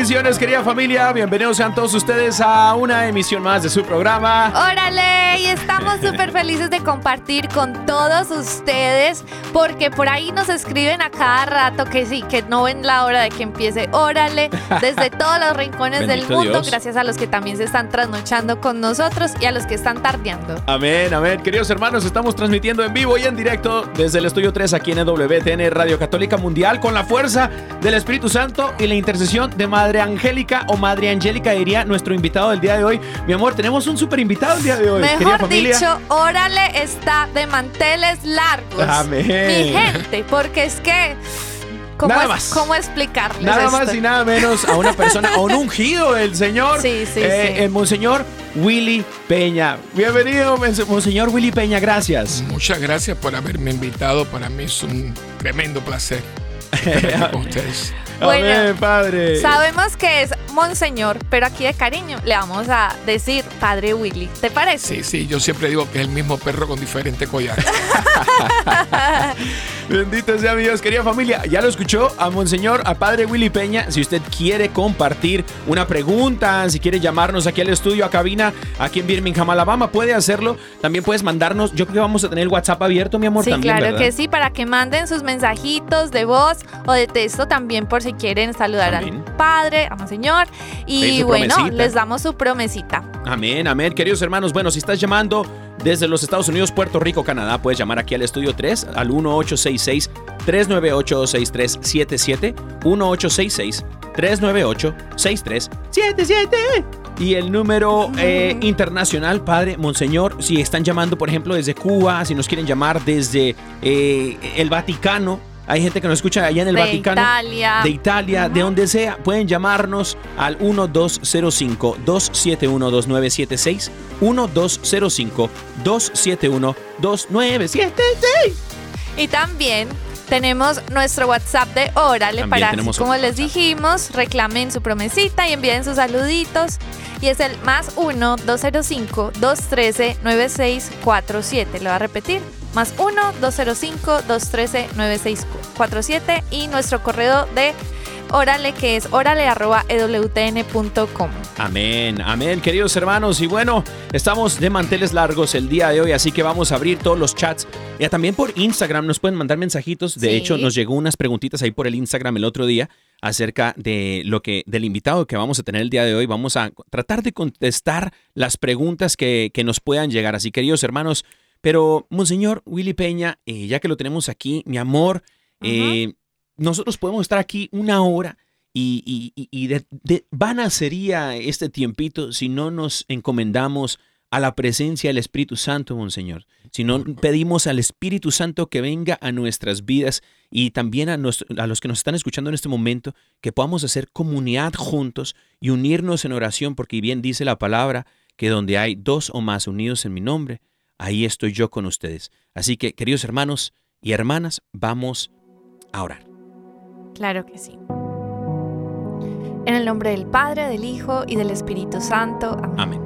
Bendiciones, querida familia. Bienvenidos sean todos ustedes a una emisión más de su programa. Órale, y estamos súper felices de compartir con todos ustedes porque por ahí nos escriben a cada rato que sí, que no ven la hora de que empiece Órale, desde todos los rincones del mundo, Dios. gracias a los que también se están trasnochando con nosotros y a los que están tardeando. Amén, amén. Queridos hermanos, estamos transmitiendo en vivo y en directo desde el Estudio 3 aquí en WTN Radio Católica Mundial con la fuerza del Espíritu Santo y la intercesión de Madre Angélica o Madre Angélica diría nuestro invitado del día de hoy. Mi amor, tenemos un súper invitado el día de hoy. Mejor familia. dicho, Órale está de manteles largos. Amén. Mi gente, porque es que... ¿Cómo, Nada es- más. ¿Cómo explicarles Nada esto? más y nada menos a una persona, a un ungido del Señor. Sí, sí, eh, sí. El Monseñor Willy Peña. Bienvenido, Monse- Monseñor Willy Peña, gracias. Muchas gracias por haberme invitado. Para mí es un tremendo placer con ustedes. Bueno, Amén, Padre. Sabemos que es Monseñor, pero aquí de cariño le vamos a decir Padre Willy. ¿Te parece? Sí, sí, yo siempre digo que es el mismo perro con diferente collar. Bendito sea mi Dios, querida familia. Ya lo escuchó a Monseñor, a Padre Willy Peña. Si usted quiere compartir una pregunta, si quiere llamarnos aquí al estudio, a cabina, aquí en Birmingham, Alabama, puede hacerlo. También puedes mandarnos. Yo creo que vamos a tener el WhatsApp abierto, mi amor. Sí, también, claro ¿verdad? que sí, para que manden sus mensajitos de voz o de texto también por si quieren saludar Amén. al Padre, a Monseñor. Y bueno, promesita. les damos su promesita. Amén, amén. Queridos hermanos, bueno, si estás llamando desde los Estados Unidos, Puerto Rico, Canadá, puedes llamar aquí al estudio 3 al 1866-398-6377. 1866-398-6377. Y el número eh, internacional, Padre Monseñor, si están llamando, por ejemplo, desde Cuba, si nos quieren llamar desde eh, el Vaticano. Hay gente que nos escucha allá en el de Vaticano Italia. de Italia, de donde sea, pueden llamarnos al 1205-271-2976. 1205-271-2976. Y también tenemos nuestro WhatsApp de Órale para, tenemos como les dijimos, reclamen su promesita y envíen sus saluditos. Y es el más 1-205-213-9647. Lo voy a repetir. Más 1-205-213-9647. Y nuestro correo de Órale, que es órale.ewtn.com. Amén, amén, queridos hermanos. Y bueno, estamos de manteles largos el día de hoy, así que vamos a abrir todos los chats. Y también por Instagram nos pueden mandar mensajitos. De Sí. hecho, nos llegó unas preguntitas ahí por el Instagram el otro día acerca de lo que del invitado que vamos a tener el día de hoy. Vamos a tratar de contestar las preguntas que, que nos puedan llegar. Así, queridos hermanos, pero Monseñor Willy Peña, eh, ya que lo tenemos aquí, mi amor, eh, nosotros podemos estar aquí una hora y, y- y- y de, de vana sería este tiempito si no nos encomendamos a la presencia del Espíritu Santo, Monseñor. Si no pedimos al Espíritu Santo que venga a nuestras vidas y también a, nos- a los que nos están escuchando en este momento, que podamos hacer comunidad juntos y unirnos en oración, porque bien dice la palabra que donde hay dos o más unidos en mi nombre, ahí estoy yo con ustedes. Así que, queridos hermanos y hermanas, vamos a orar. Claro que sí. En el nombre del Padre, del Hijo y del Espíritu Santo. Amén. Amén.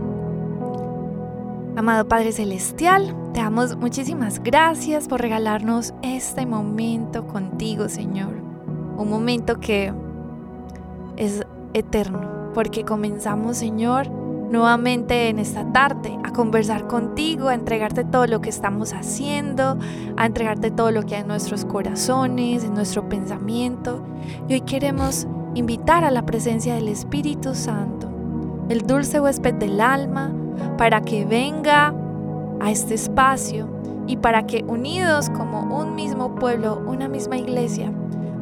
Amado Padre Celestial, te damos muchísimas gracias por regalarnos este momento contigo, Señor. un momento que es eterno, porque comenzamos, Señor, nuevamente en esta tarde a conversar contigo, a entregarte todo lo que estamos haciendo, a entregarte todo lo que hay en nuestros corazones, en nuestro pensamiento. Y hoy queremos invitar a la presencia del Espíritu Santo, el dulce huésped del alma, para que venga a este espacio y para que unidos como un mismo pueblo, una misma iglesia,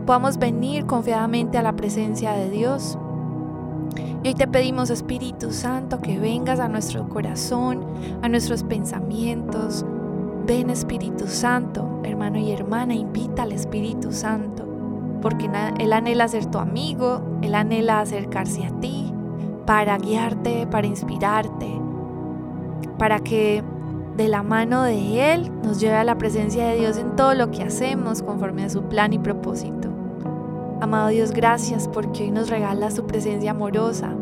podamos venir confiadamente a la presencia de Dios. Y hoy te pedimos, Espíritu Santo, que vengas a nuestro corazón, a nuestros pensamientos. Ven, Espíritu Santo, hermano y hermana, invita al Espíritu Santo, porque Él anhela ser tu amigo, Él anhela acercarse a ti para guiarte, para inspirarte, para que de la mano de Él nos lleve a la presencia de Dios en todo lo que hacemos conforme a su plan y propósito. Amado Dios, gracias porque hoy nos regalas tu presencia amorosa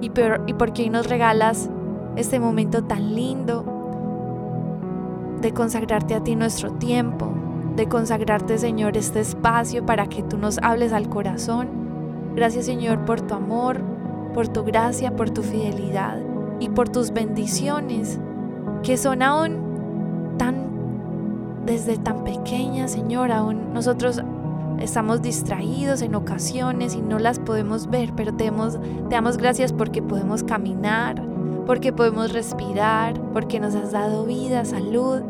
y, y porque hoy nos regalas este momento tan lindo de consagrarte a ti nuestro tiempo, de consagrarte Señor este espacio para que tú nos hables al corazón. Gracias Señor por tu amor, por tu gracia, por tu fidelidad y por tus bendiciones que son aún tan, desde tan pequeñas, Señor, aún nosotros estamos distraídos en ocasiones y no las podemos ver, pero te damos, te damos gracias porque podemos caminar, porque podemos respirar, porque nos has dado vida, salud,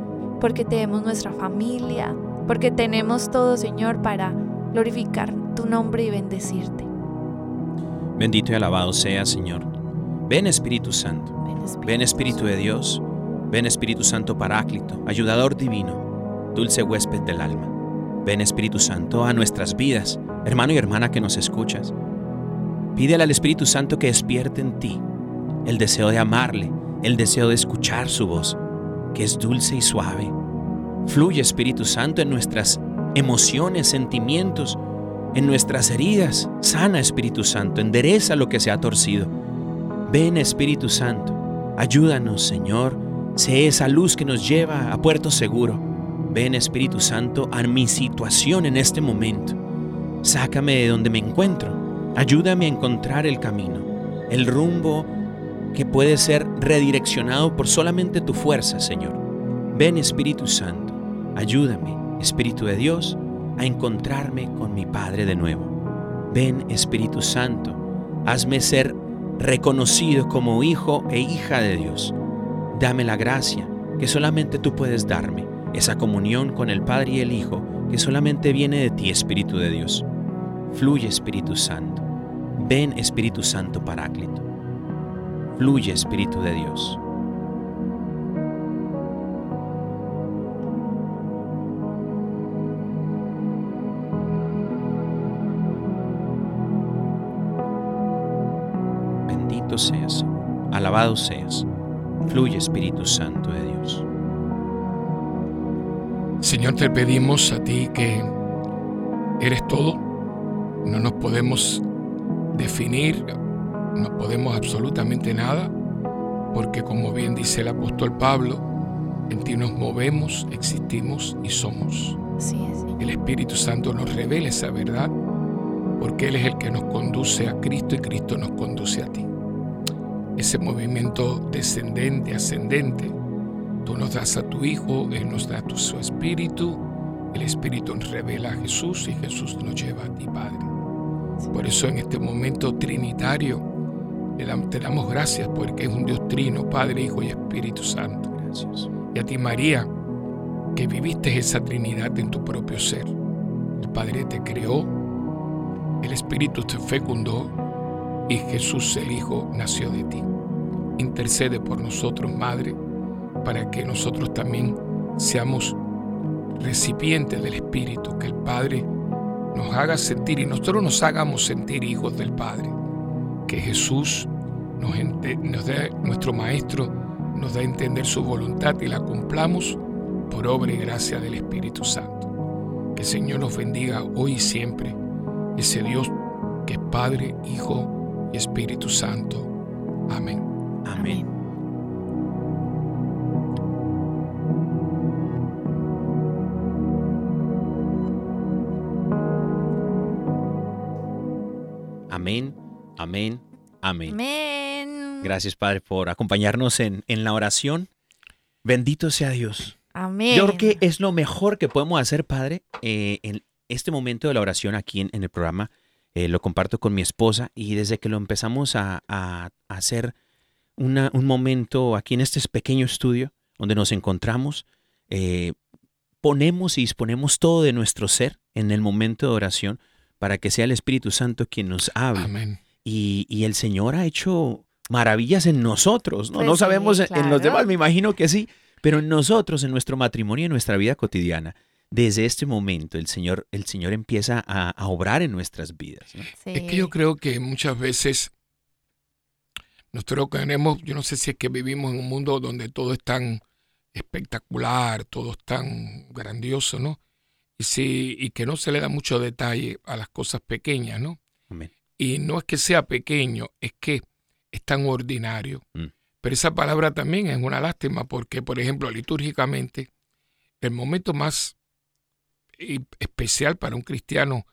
porque tenemos nuestra familia, porque tenemos todo, Señor, para glorificar tu nombre y bendecirte. Bendito y alabado sea, Señor. Ven Espíritu Santo. Ven Espíritu, Ven Espíritu de Dios. Ven Espíritu Santo Paráclito, ayudador divino, dulce huésped del alma. Ven Espíritu Santo a nuestras vidas, hermano y hermana que nos escuchas. Pídele al Espíritu Santo que despierte en ti el deseo de amarle, el deseo de escuchar su voz, que es dulce y suave. Fluye Espíritu Santo en nuestras emociones, sentimientos, en nuestras heridas. Sana Espíritu Santo, endereza lo que se ha torcido. Ven Espíritu Santo, ayúdanos Señor, sé esa luz que nos lleva a puerto seguro. Ven Espíritu Santo a mi situación en este momento. Sácame de donde me encuentro. Ayúdame a encontrar el camino, el rumbo que puede ser redireccionado por solamente tu fuerza, Señor. Ven Espíritu Santo, ayúdame, Espíritu de Dios, a encontrarme con mi Padre de nuevo. Ven Espíritu Santo, hazme ser reconocido como hijo e hija de Dios. Dame la gracia que solamente tú puedes darme, esa comunión con el Padre y el Hijo que solamente viene de ti, Espíritu de Dios. Fluye Espíritu Santo. Ven Espíritu Santo Paráclito. Fluye Espíritu de Dios. Bendito seas, alabado seas. Fluye Espíritu Santo de Dios. Señor, te pedimos a ti que eres todo. No nos podemos definir, no podemos absolutamente nada, porque como bien dice el apóstol Pablo, en ti nos movemos, existimos y somos. El Espíritu Santo nos revela esa verdad, porque Él es el que nos conduce a Cristo y Cristo nos conduce a ti. Ese movimiento descendente, ascendente, tú nos das a tu Hijo, Él nos da tu, su Espíritu, el Espíritu nos revela a Jesús y Jesús nos lleva a ti, Padre. Por eso en este momento trinitario te damos gracias porque es un Dios trino, Padre, Hijo y Espíritu Santo. Gracias. Y a ti, María, que viviste esa Trinidad en tu propio ser. El Padre te creó, el Espíritu te fecundó y Jesús el Hijo nació de ti. Intercede por nosotros, Madre, para que nosotros también seamos recipientes del Espíritu, que el Padre nos haga sentir y nosotros nos hagamos sentir hijos del Padre. Que Jesús nos, dé, nuestro Maestro, nos da a entender su voluntad y la cumplamos por obra y gracia del Espíritu Santo. Que el Señor nos bendiga hoy y siempre, ese Dios que es Padre, Hijo y Espíritu Santo. Amén. Amén. Amén, amén, amén. Amén. Gracias, Padre, por acompañarnos en, en la oración. Bendito sea Dios. Amén. Yo creo que es lo mejor que podemos hacer, Padre, eh, en este momento de la oración aquí en, en el programa. eh, lo comparto con mi esposa y desde que lo empezamos a, a- a hacer una- un momento aquí en este pequeño estudio donde nos encontramos, eh, ponemos y disponemos todo de nuestro ser en el momento de oración para que sea el Espíritu Santo quien nos hable. Amén. Y, y el Señor ha hecho maravillas en nosotros, ¿no? Pues no sí, sabemos en- en los demás, me imagino que sí, pero en nosotros, en nuestro matrimonio, en nuestra vida cotidiana, desde este momento el Señor, el Señor empieza a, a obrar en nuestras vidas. ¿no? Sí. Es que yo creo que muchas veces nosotros tenemos, yo no sé si es que vivimos en un mundo donde todo es tan espectacular, todo es tan grandioso, ¿no? Y, sí, y que no se le da mucho detalle a las cosas pequeñas, ¿no? Amén. Y no es que sea pequeño, es que es tan ordinario. Mm. Pero esa palabra también es una lástima porque, por ejemplo, litúrgicamente, el momento más especial para un cristiano,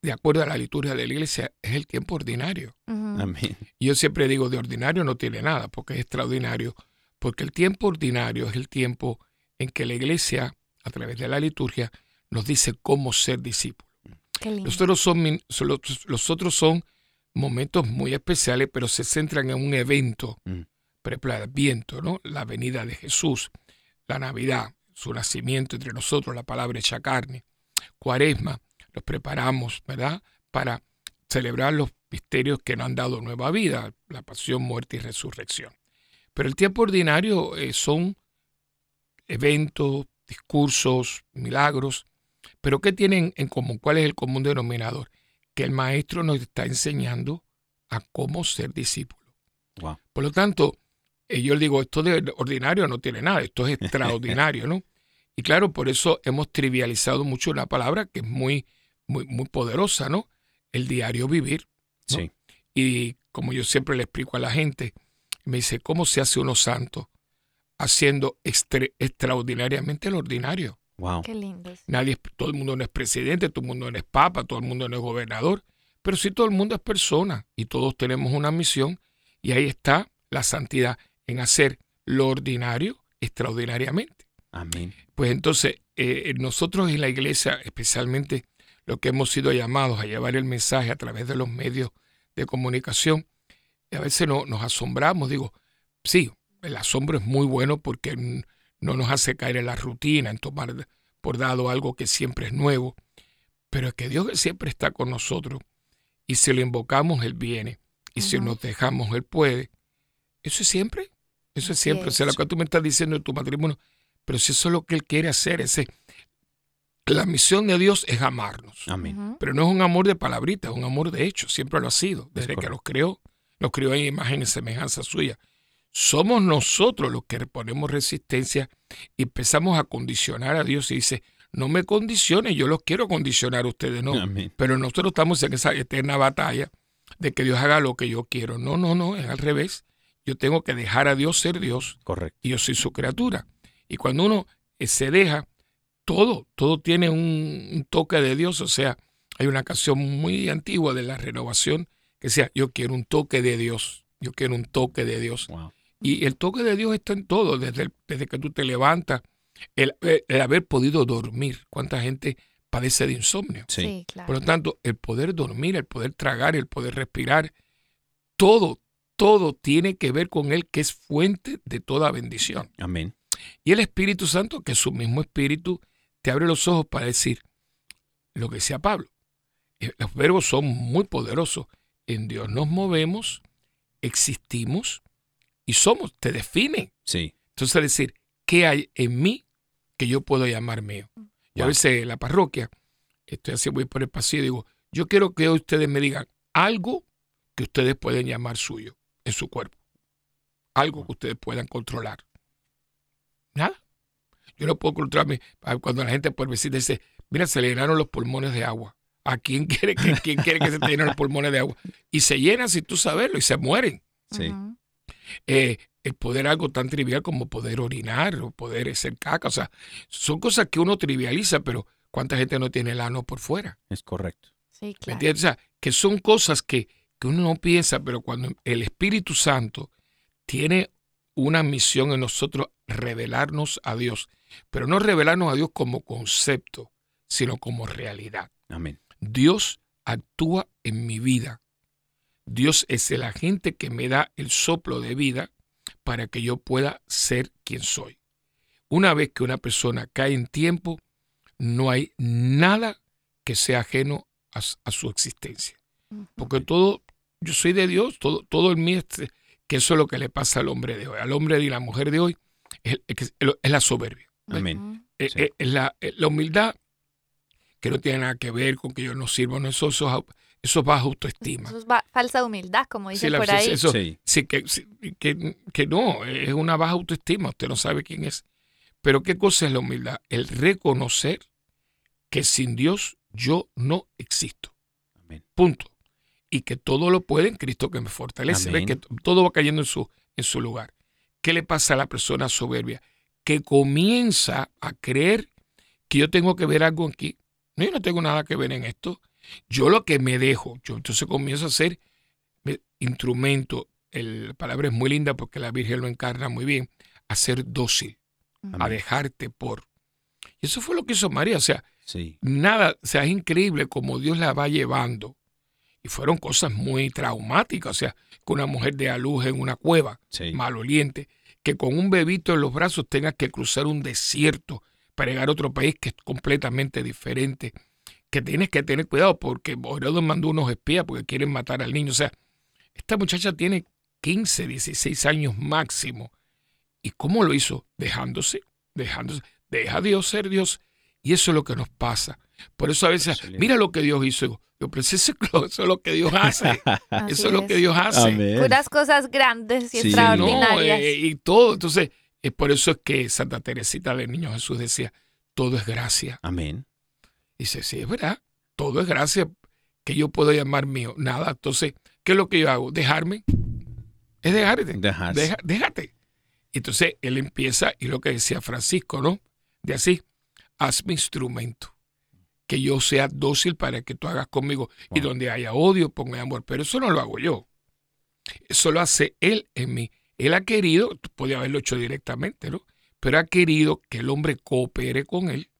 de acuerdo a la liturgia de la iglesia, es el tiempo ordinario. Amén. Yo siempre digo, de ordinario no tiene nada, porque es extraordinario, porque el tiempo ordinario es el tiempo en que la iglesia, a través de la liturgia, nos dice cómo ser lindo. Los otros son, los, los otros son momentos muy especiales, pero se centran en un evento, Mm. por ejemplo, el Adviento, ¿no? la venida de Jesús, la Navidad, su nacimiento entre nosotros, la palabra hecha carne, Cuaresma, nos preparamos, ¿verdad?, para celebrar los misterios que nos han dado nueva vida, la pasión, muerte y resurrección. Pero el tiempo ordinario eh, son eventos, discursos, milagros, pero ¿qué tienen en común? ¿Cuál es el común denominador? Que el maestro nos está enseñando a cómo ser discípulo. Wow. Por lo tanto, eh, yo le digo, esto de ordinario no tiene nada, esto es extraordinario, ¿no? Y claro, por eso hemos trivializado mucho una palabra que es muy, muy, muy poderosa, ¿no? El diario vivir. ¿no? Sí. Y como yo siempre le explico a la gente, me dice, ¿cómo se hace uno santo? Haciendo extraordinariamente lo ordinario. Wow. Qué lindo. es. Nadie, es- todo el mundo no es presidente, todo el mundo no es papa, todo el mundo no es gobernador, pero sí todo el mundo es persona y todos tenemos una misión y ahí está la santidad en hacer lo ordinario extraordinariamente. Amén. Pues entonces, eh, nosotros en la iglesia, especialmente lo que hemos sido llamados a llevar el mensaje a través de los medios de comunicación, y a veces no, nos asombramos, digo, sí, el asombro es muy bueno porque no nos hace caer en la rutina, en tomar por dado algo que siempre es nuevo, pero es que Dios siempre está con nosotros y si lo invocamos, Él viene, y si nos dejamos, Él puede. Eso es siempre, eso es siempre. O sea, lo que tú me estás diciendo de tu matrimonio, pero si eso es lo que Él quiere hacer, ese, la misión de Dios es amarnos. Amén. Pero no es un amor de palabritas, es un amor de hecho, siempre lo ha sido, desde que los creó, los creó en imagen y semejanza suya. Somos nosotros los que ponemos resistencia y empezamos a condicionar a Dios y dice, no me condiciones, yo los quiero condicionar a ustedes, no. Amén. Pero nosotros estamos en esa eterna batalla de que Dios haga lo que yo quiero. No, no, no, es al revés. Yo tengo que dejar a Dios ser Dios Correcto. y yo soy su criatura. Y cuando uno eh, se deja, todo, todo tiene un, un toque de Dios. O sea, hay una canción muy antigua de la renovación que decía, yo quiero un toque de Dios, yo quiero un toque de Dios. Wow. Y el toque de Dios está en todo, desde, el- desde que tú te levantas, el, el- el haber podido dormir. ¿Cuánta gente padece de insomnio? Sí. Sí, claro. Por lo tanto, el poder dormir, el poder tragar, el poder respirar, todo, todo tiene que ver con Él, que es fuente de toda bendición. Amén. Y el Espíritu Santo, que es su mismo Espíritu, te abre los ojos para decir lo que decía Pablo. Eh, Los verbos son muy poderosos. En Dios nos movemos, existimos y somos, te definen. Sí. Entonces, decir, ¿qué hay en mí que yo puedo llamar mío? Yo a veces en la parroquia, estoy así, voy por el pasillo y digo, yo quiero que hoy ustedes me digan algo que ustedes pueden llamar suyo en su cuerpo. Algo que ustedes puedan controlar. Nada. Yo no puedo controlarme. Cuando la gente por visita dice, mira, se le llenaron los pulmones de agua. ¿A quién quiere que, quién quiere que se te llenen los pulmones de agua? Y se llenan sin tú saberlo y se mueren Sí. Eh, el poder algo tan trivial como poder orinar o poder hacer caca. O sea, son cosas que uno trivializa, pero ¿cuánta gente no tiene el ano por fuera? Es correcto. Sí, ¿Me claro. entiendes? O sea, que son cosas que, que uno no piensa, pero cuando el Espíritu Santo tiene una misión en nosotros, revelarnos a Dios, pero no revelarnos a Dios como concepto, sino como realidad. Amén. Dios actúa en mi vida. Dios es el agente que me da el soplo de vida para que yo pueda ser quien soy. Una vez que una persona cae en tiempo, no hay nada que sea ajeno a, su existencia. Porque todo, yo soy de Dios, todo, todo en mí, es, que eso es lo que le pasa al hombre de hoy. Al hombre y la mujer de hoy es, es- es la soberbia. Amén. Eh, Sí. eh, es la, eh, la humildad que no tiene nada que ver con que yo no sirvo, no, eso, eso, eso es baja autoestima. Eso es ba- falsa humildad, como Sí, dicen la- por ahí. eso- Sí. sí, que, sí, que, que no, es una baja autoestima, usted no sabe quién es. Pero ¿qué cosa es la humildad? El reconocer que sin Dios yo no existo. Amén. Punto. Y que todo lo puede en Cristo que me fortalece. Ve Amén. que todo va cayendo en su, en su lugar. ¿Qué le pasa a la persona soberbia? Que comienza a creer que yo tengo que ver algo aquí. No, yo no tengo nada que ver en esto. Yo lo que me dejo, yo entonces comienzo a ser me- instrumento. El- la palabra es muy linda porque la Virgen lo encarna muy bien. A ser dócil, a dejarte por. Y eso fue lo que hizo María. O sea, Sí. nada, o sea, es increíble como Dios la va llevando. Y fueron cosas muy traumáticas, o sea, que una mujer de a luz en una cueva, Sí. maloliente, que con un bebito en los brazos tenga que cruzar un desierto para llegar a otro país que es completamente diferente, que tienes que tener cuidado porque Herodes mandó unos espías porque quieren matar al niño. O sea, esta muchacha tiene 15, 16 años máximo. ¿Y cómo lo hizo? Dejándose, dejándose. Deja a Dios ser Dios. Y eso es lo que nos pasa. Por eso a veces, Excelente. mira lo que Dios hizo. Yo, pero eso, es lo- eso es lo que Dios hace. Así eso es lo que Dios hace. Amén. Puras cosas grandes y Sí, No, extraordinarias. eh, y todo. Entonces, es por eso es que Santa Teresita del Niño Jesús decía, todo es gracia. Amén. Y dice, sí, es verdad, todo es gracia que yo puedo llamar mío. Nada, entonces, ¿qué es lo que yo hago? Dejarme. Es dejarte. Deja- déjate. Entonces, él empieza, y lo que decía Francisco, ¿no? De así, hazme instrumento. Que yo sea dócil para que tú hagas conmigo. Y donde haya odio, ponga amor. Pero eso no lo hago yo. Eso lo hace él en mí. Él ha querido, podía haberlo hecho directamente, ¿no? Pero ha querido que el hombre coopere con él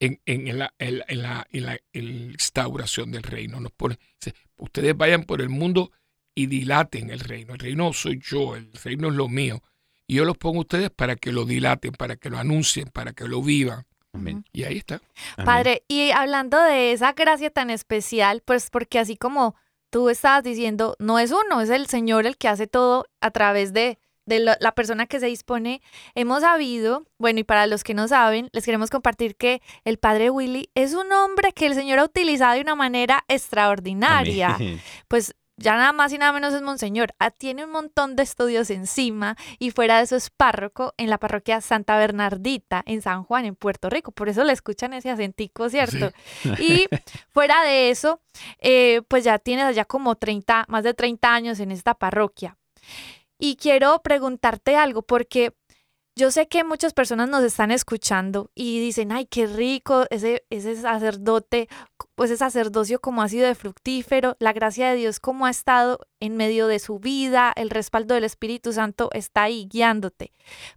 en, en la, en la- en la- en la- en la instauración del reino. Nos pone, dice, ustedes vayan por el mundo y dilaten el reino. El reino soy yo, el reino es lo mío. Y yo los pongo a ustedes para que lo dilaten, para que lo anuncien, para que lo vivan. Amén. Y ahí está. Amén. Padre, y hablando de esa gracia tan especial, pues porque así como tú estabas diciendo, no es uno, es el Señor el que hace todo a través de, de lo- la persona que se dispone. Hemos sabido, bueno, y para los que no saben, les queremos compartir que el Padre Willy es un hombre que el Señor ha utilizado de una manera extraordinaria. Pues ya nada más y nada menos es Monseñor. Ah, tiene un montón de estudios encima y fuera de eso es párroco en la parroquia Santa Bernardita en San Juan, en Puerto Rico. Por eso le escuchan ese acentico, ¿cierto? Y fuera de eso, eh, pues ya tienes ya como 30, más de 30 años en esta parroquia. Y quiero preguntarte algo porque yo sé que muchas personas nos están escuchando y dicen, ay, qué rico ese, ese sacerdote, ese sacerdocio como ha sido de fructífero, la gracia de Dios como ha estado en medio de su vida, el respaldo del Espíritu Santo está ahí guiándote.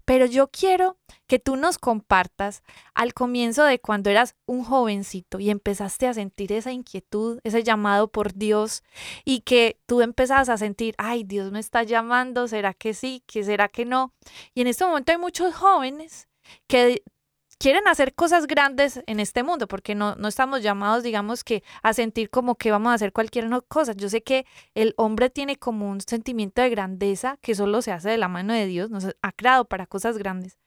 Pero yo quiero que tú nos compartas al comienzo de cuando eras un jovencito y empezaste a sentir esa inquietud, ese llamado por Dios y que tú empezabas a sentir, ay, Dios me está llamando, ¿será que sí? ¿Que será que no? Y en este momento hay muchos jóvenes que quieren hacer cosas grandes en este mundo, porque no, no estamos llamados, digamos que, a sentir como que vamos a hacer cualquier cosa. Yo sé que el hombre tiene como un sentimiento de grandeza que solo se hace de la mano de Dios, nos ha creado para cosas grandes.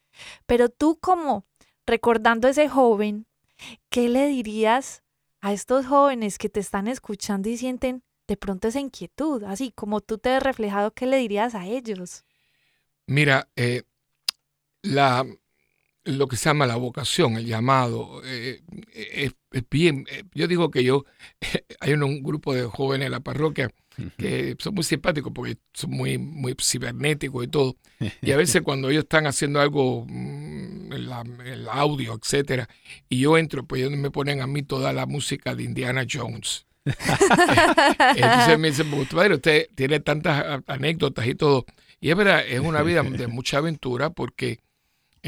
Pero tú como recordando a ese joven, ¿qué le dirías a estos jóvenes que te están escuchando y sienten de pronto esa inquietud, así como tú te ves reflejado, ¿qué le dirías a ellos? Mira, eh, la, lo que se llama la vocación, el llamado, eh, es, es bien. eh, yo digo que yo, hay un, un grupo de jóvenes en la parroquia que son muy simpáticos porque son muy, muy cibernéticos y todo. Y a veces cuando ellos están haciendo algo, mm, en la- el audio, etcétera, y yo entro, pues ellos me ponen a mí toda la música de Indiana Jones. Entonces me dice, "Pues, padre, usted tiene tantas anécdotas y todo. Y es verdad, es una vida de mucha aventura porque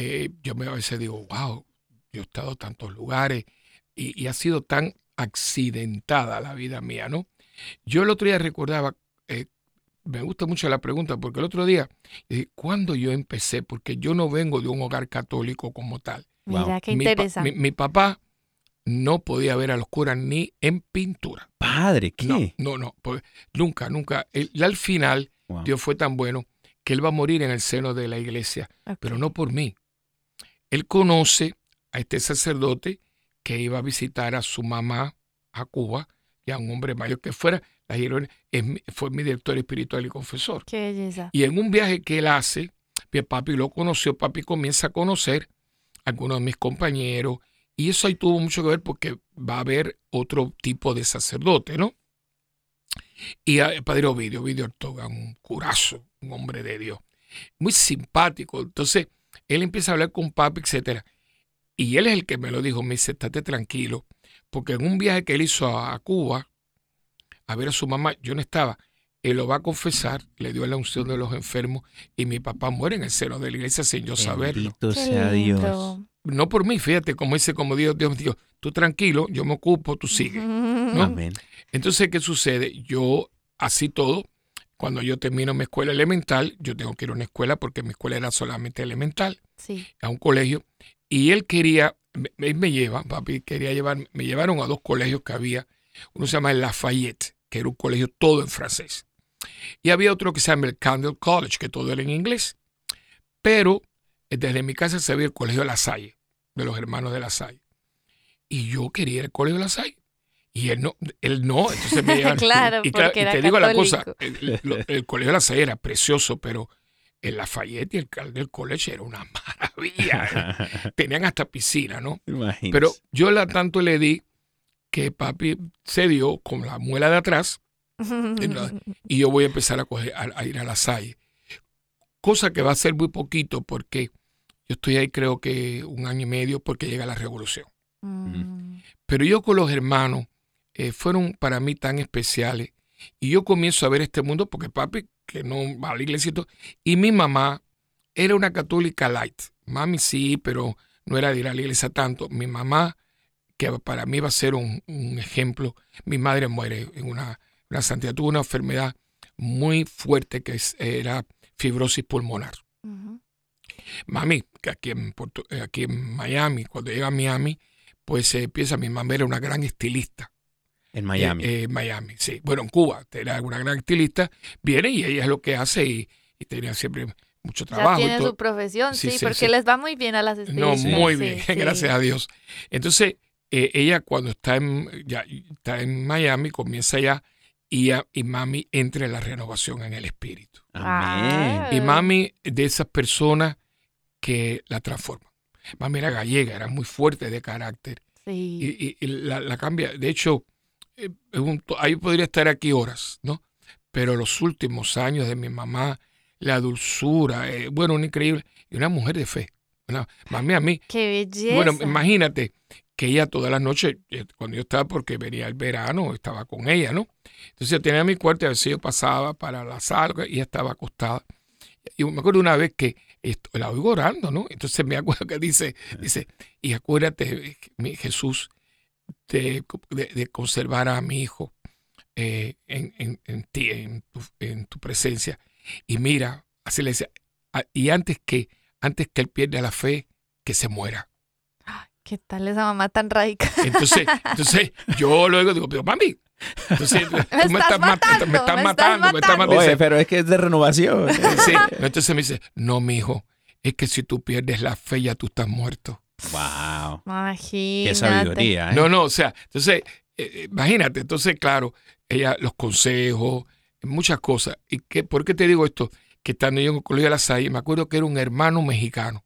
eh, yo me a veces digo, wow, yo he estado en tantos lugares y, y ha sido tan accidentada la vida mía, ¿no? Yo el otro día recordaba, eh, me gusta mucho la pregunta porque el otro día, dije, ¿cuándo yo empecé? Porque yo no vengo de un hogar católico como tal. Mira, qué Mi pa- interesante. Mi, mi papá no podía ver a los curas ni en pintura. Padre, ¿qué? No, no, no, pues, nunca, nunca. Él- al final, Wow. Dios fue tan bueno que él va a morir en el seno de la iglesia, pero no por mí. Él conoce a este sacerdote que iba a visitar a su mamá a Cuba, y a un hombre mayor que fuera, la Girona, fue mi director espiritual y confesor. Qué belleza. Y en un viaje que él hace, mi papi lo conoció, papi comienza a conocer a algunos de mis compañeros, y eso ahí tuvo mucho que ver porque va a haber otro tipo de sacerdote, ¿no? Y a- el padre Ovidio, Ovidio Ortoga, un curazo, un hombre de Dios, muy simpático. Entonces, él empieza a hablar con papi, etcétera. Y él es el que me lo dijo, me dice, estate tranquilo, porque en un viaje que él hizo a, Cuba, a ver a su mamá, yo no estaba, él lo va a confesar, le dio la unción de los enfermos y mi papá muere en el seno de la iglesia sin yo saberlo. Bendito sea Dios. No por mí, fíjate, como dice, como Dios, Dios dijo, tú tranquilo, yo me ocupo, tú sigue. ¿no? Amén. Entonces, ¿qué sucede? Yo, así todo, cuando yo termino mi escuela elemental, yo tengo que ir a una escuela porque mi escuela era solamente elemental, Sí. a un colegio, y él quería, me- él me lleva, papi quería llevar, me llevaron a dos colegios que había, uno se llama el Lafayette, que era un colegio todo en francés, y había otro que se llama el Candle College, que todo era en inglés, pero eh, desde mi casa se veía el colegio La Salle, de los hermanos de La Salle, y yo quería ir al colegio La Salle. Y él no, él no, entonces me llevan. Claro, y, porque y era te digo la cosa, el, colegio de la Salle era precioso, pero el Lafayette y el Candle College era una maravilla. Tenían hasta piscina, ¿no? Imagínese. Pero yo la tanto le di que papi se dio con la muela de atrás y la- y yo voy a empezar a, coger, a, a ir a la Salle. Cosa que va a ser muy poquito porque yo estoy ahí creo que un año y medio porque llega la revolución. Mm. Pero yo con los hermanos eh, fueron para mí tan especiales. Y yo comienzo a ver este mundo porque papi, que no va a la iglesia y todo, y mi mamá era una católica light. Mami sí, pero no era de ir a la iglesia tanto. Mi mamá, que para mí va a ser un, un ejemplo, mi madre muere en una, una santidad, tuvo una enfermedad muy fuerte que es- era fibrosis pulmonar. Mami, que aquí en, eh, aquí en Miami, cuando llega a Miami, pues se piensa, mi mamá era una gran estilista. En Miami. Eh, eh, Miami, sí. Bueno, en Cuba, era una gran estilista. Viene y ella es lo que hace y, y tenía siempre mucho Ya trabajo. y tiene todo. su profesión, sí, Sí, sí, porque sí. les va muy bien a las No, estilistas. muy sí, bien, sí. gracias a Dios. Entonces, eh, ella cuando está en, ya, está en Miami, comienza ya y, a- y mami entra en la renovación en el espíritu. Amén. Ah. Y mami de esas personas que la transforman. Mami era gallega, era muy fuerte de carácter Sí. y, y- y la, la cambia. De hecho, eh, un ahí podría estar aquí horas, ¿no? Pero los últimos años de mi mamá, la dulzura, eh, bueno, una increíble, y una mujer de fe. Una, mami a mí, Qué belleza. bueno, imagínate que ella todas las noches, eh, cuando yo estaba, porque venía el verano, estaba con ella, ¿no? Entonces yo tenía mi cuarto y a veces yo pasaba para la sala y ella estaba acostada. Y me acuerdo una vez que esto- la oigo orando, ¿no? Entonces me acuerdo que dice, dice, y acuérdate, Jesús, de, de- de conservar a mi hijo eh, en, en- en ti, en tu, en tu presencia. Y mira, así le decía, "a- y antes que, antes que él pierda la fe, que se muera. ¿Qué tal esa mamá tan radical? Entonces, entonces yo luego digo, pero mami, entonces tú me, estás estás matando, matando, me estás me estás matando, me estás matando. Oye, pero es que es de renovación. sí. Entonces me dice, no, mi hijo, es que si tú pierdes la fe ya tú estás muerto. wow. Imagínate. Qué sabiduría. ¿eh? No, no, o sea, entonces, eh, eh, imagínate, entonces, claro, ella, los consejos, muchas cosas. ¿Y qué, por qué te digo esto? Que estando yo en el colegio de la Salle, me acuerdo que era un hermano mexicano,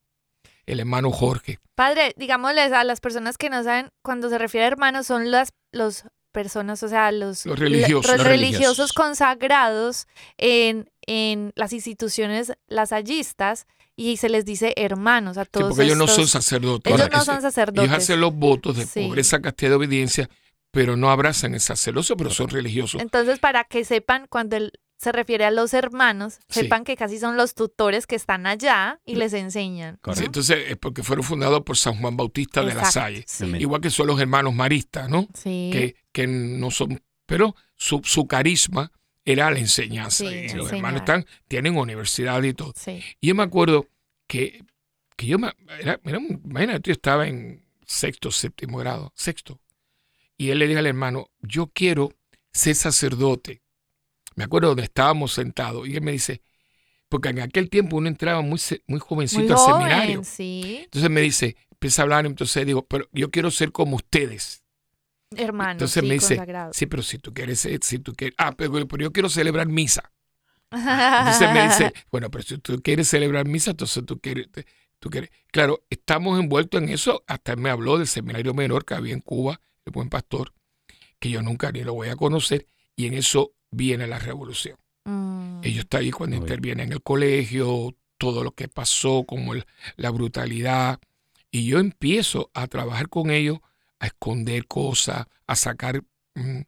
el hermano Jorge. Padre, digámosles a las personas que no saben, cuando se refiere a hermanos, son las los personas, o sea, los, Los religiosos. los religiosos. consagrados en, en las instituciones lasallistas y se les dice hermanos a Sí, todos porque ellos no estos- son sacerdotes. ellos no son sacerdotes. Ellos hacen los votos de Sí. pobreza, castidad y obediencia pero no abrazan el sacerdocio, pero son religiosos. Entonces, para que sepan, cuando él se refiere a los hermanos, Sí. sepan que casi son los tutores que están allá y les enseñan. ¿no? Sí, entonces, es porque fueron fundados por San Juan Bautista de la Exacto, Salle. sí. Igual que son los hermanos maristas, ¿no? Sí. Que, que no son, pero su, su carisma era la enseñanza. Sí, y los enseñar. hermanos están, tienen universidad y todo. Sí. Y yo me acuerdo que, que yo, me- era, era imagínate, yo estaba en sexto, séptimo grado, sexto. Y él le dijo al hermano, yo quiero ser sacerdote. Me acuerdo donde estábamos sentados y él me dice, porque en aquel tiempo uno entraba muy, muy jovencito Muy al joven, seminario. sí. Entonces me dice, empieza a hablar, entonces digo, pero yo quiero ser como ustedes. Hermano, Entonces sí, me dice, consagrado. sí, pero si tú quieres, ser- si tú quieres, ah, pero, pero yo quiero celebrar misa. Entonces me dice, bueno, pero si tú quieres celebrar misa, entonces tú quieres, tú quieres. Claro, estamos envueltos en eso. Hasta él me habló del seminario menor que había en Cuba, el buen pastor, que yo nunca ni lo voy a conocer, y en eso viene la revolución. Mm, Ellos están ahí cuando Muy bien. intervienen en el colegio, todo lo que pasó, como el- la brutalidad. Y yo empiezo a trabajar con ellos, a esconder cosas, a sacar mm,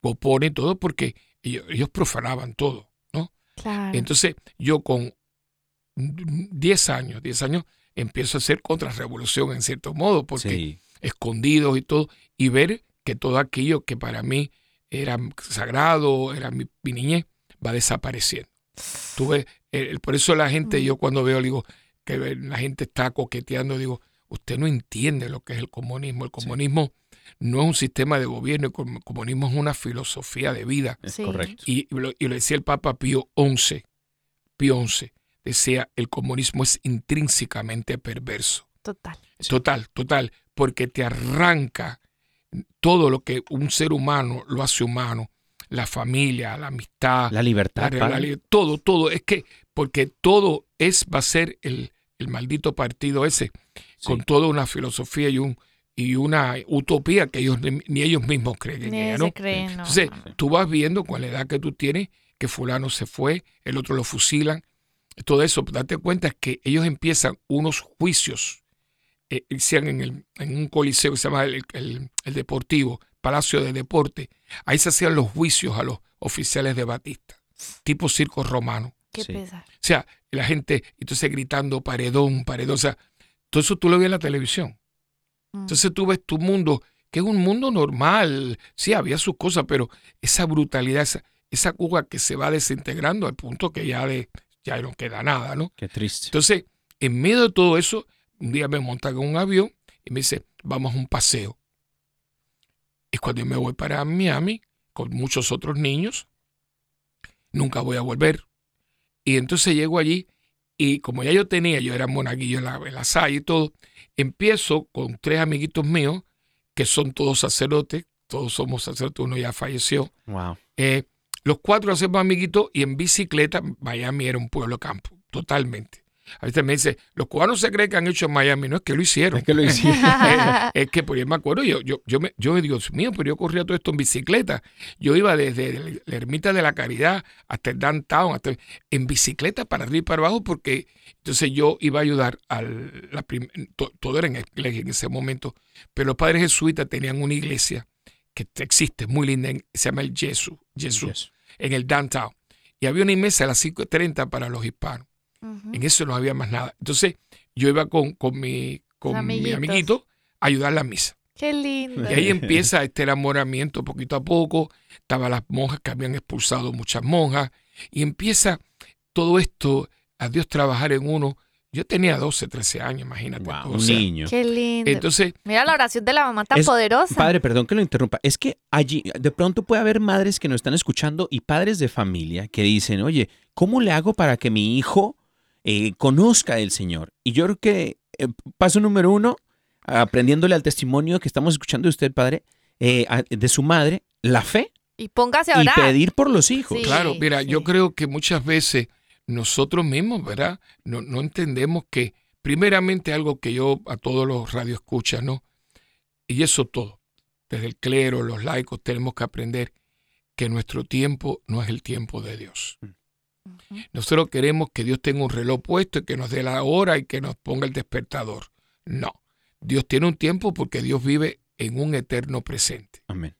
popones y todo, porque ellos, ellos profanaban todo, ¿no? claro. Entonces yo con 10 años, 10 años, empiezo a hacer contrarrevolución en cierto modo, porque Sí. escondidos y todo, y ver que todo aquello que para mí era sagrado, era mi, mi niñez, va desapareciendo. Tú ves, eh, por eso la gente, Mm. yo cuando veo, digo, que la gente está coqueteando, digo, usted no entiende lo que es el comunismo. El comunismo no es un sistema de gobierno, el com- comunismo es una filosofía de vida. Es Sí. correcto. Y lo, y lo decía el Papa Pío XI, Pío XI, decía, el comunismo es intrínsecamente perverso. Total. Total, total, porque te arranca todo lo que un ser humano lo hace humano, la familia, la amistad, La la libertad, todo, todo, es que, porque todo es, va a ser el, el maldito partido ese, Sí. con toda una filosofía y un y una utopía que ellos ni, ni ellos mismos creen en Ni ella, se ¿no? cree, no. Entonces, tú vas viendo con la edad que tú tienes que fulano se fue, el otro lo fusilan, todo eso, date cuenta que ellos empiezan unos juicios, eh, hicieron en, el- en un coliseo que se llama el, el- el Deportivo, Palacio de Deporte, ahí se hacían los juicios a los oficiales de Batista, tipo circo romano. Qué Sí. pesar. O sea, la gente, entonces gritando paredón, paredón, o sea, todo eso tú lo ves en la televisión. Mm. Entonces tú ves tu mundo, que es un mundo normal. Sí, había sus cosas, pero esa brutalidad, esa, esa Cuba que se va desintegrando al punto que ya, de, ya no queda nada, ¿no? Qué triste. Entonces, en medio de todo eso, un día me montan en un avión y me dice, vamos a un paseo. Y cuando yo me voy para Miami, con muchos otros niños, nunca voy a volver. Y entonces llego allí y como ya yo tenía, yo era monaguillo en la, en la y todo, empiezo con tres amiguitos míos, que son todos sacerdotes, todos somos sacerdotes, uno ya falleció. Wow. Eh, los cuatro hacemos amiguitos y en bicicleta, Miami era un pueblo campo, totalmente. A veces me dice, los cubanos se creen que han hecho en Miami, no es que lo hicieron. Es que lo hicieron. Eh, es que pues, yo me acuerdo, yo, yo, yo, me, yo, Dios mío, pero yo corría todo esto en bicicleta. Yo iba desde la Ermita de la Caridad hasta el downtown, hasta, en bicicleta para arriba y para abajo, porque entonces yo iba a ayudar al la prim- to- todo era en iglesia en ese momento, pero los padres jesuitas tenían una iglesia que existe, muy linda, en- se llama el Jesús, Jesús, Yes. en el downtown. Y había una mesa a las 5.30 para los hispanos. En eso no había más nada. Entonces yo iba con, con, mi, con mi amiguito a ayudar a la misa. Qué lindo. Y ahí empieza este enamoramiento poquito a poco. Estaban las monjas que habían expulsado muchas monjas. Y empieza todo esto a Dios trabajar en uno. Yo tenía 12, 13 años, imagínate. Wow, o un sea, niño. Qué lindo. Entonces, Mira la oración de la mamá tan Es- poderosa. Padre, perdón que lo interrumpa. Es que allí, de pronto puede haber madres que nos están escuchando y padres de familia que dicen, oye, ¿cómo le hago para que mi hijo eh, conozca el Señor? Y yo creo que eh, paso número uno, aprendiéndole al testimonio que estamos escuchando de usted, Padre, eh, a- de su madre, la fe Y póngase a y orar. pedir por los hijos. Sí. claro, mira, yo creo que muchas veces nosotros mismos, ¿verdad? No, no entendemos que, primeramente, algo que yo a todos los radioescuchas, ¿no? Y eso todo, desde el clero, los laicos, tenemos que aprender que nuestro tiempo no es el tiempo de Dios. Nosotros queremos que Dios tenga un reloj puesto y que nos dé la hora y que nos ponga el despertador. No, Dios tiene un tiempo porque Dios vive en un eterno presente. Amén.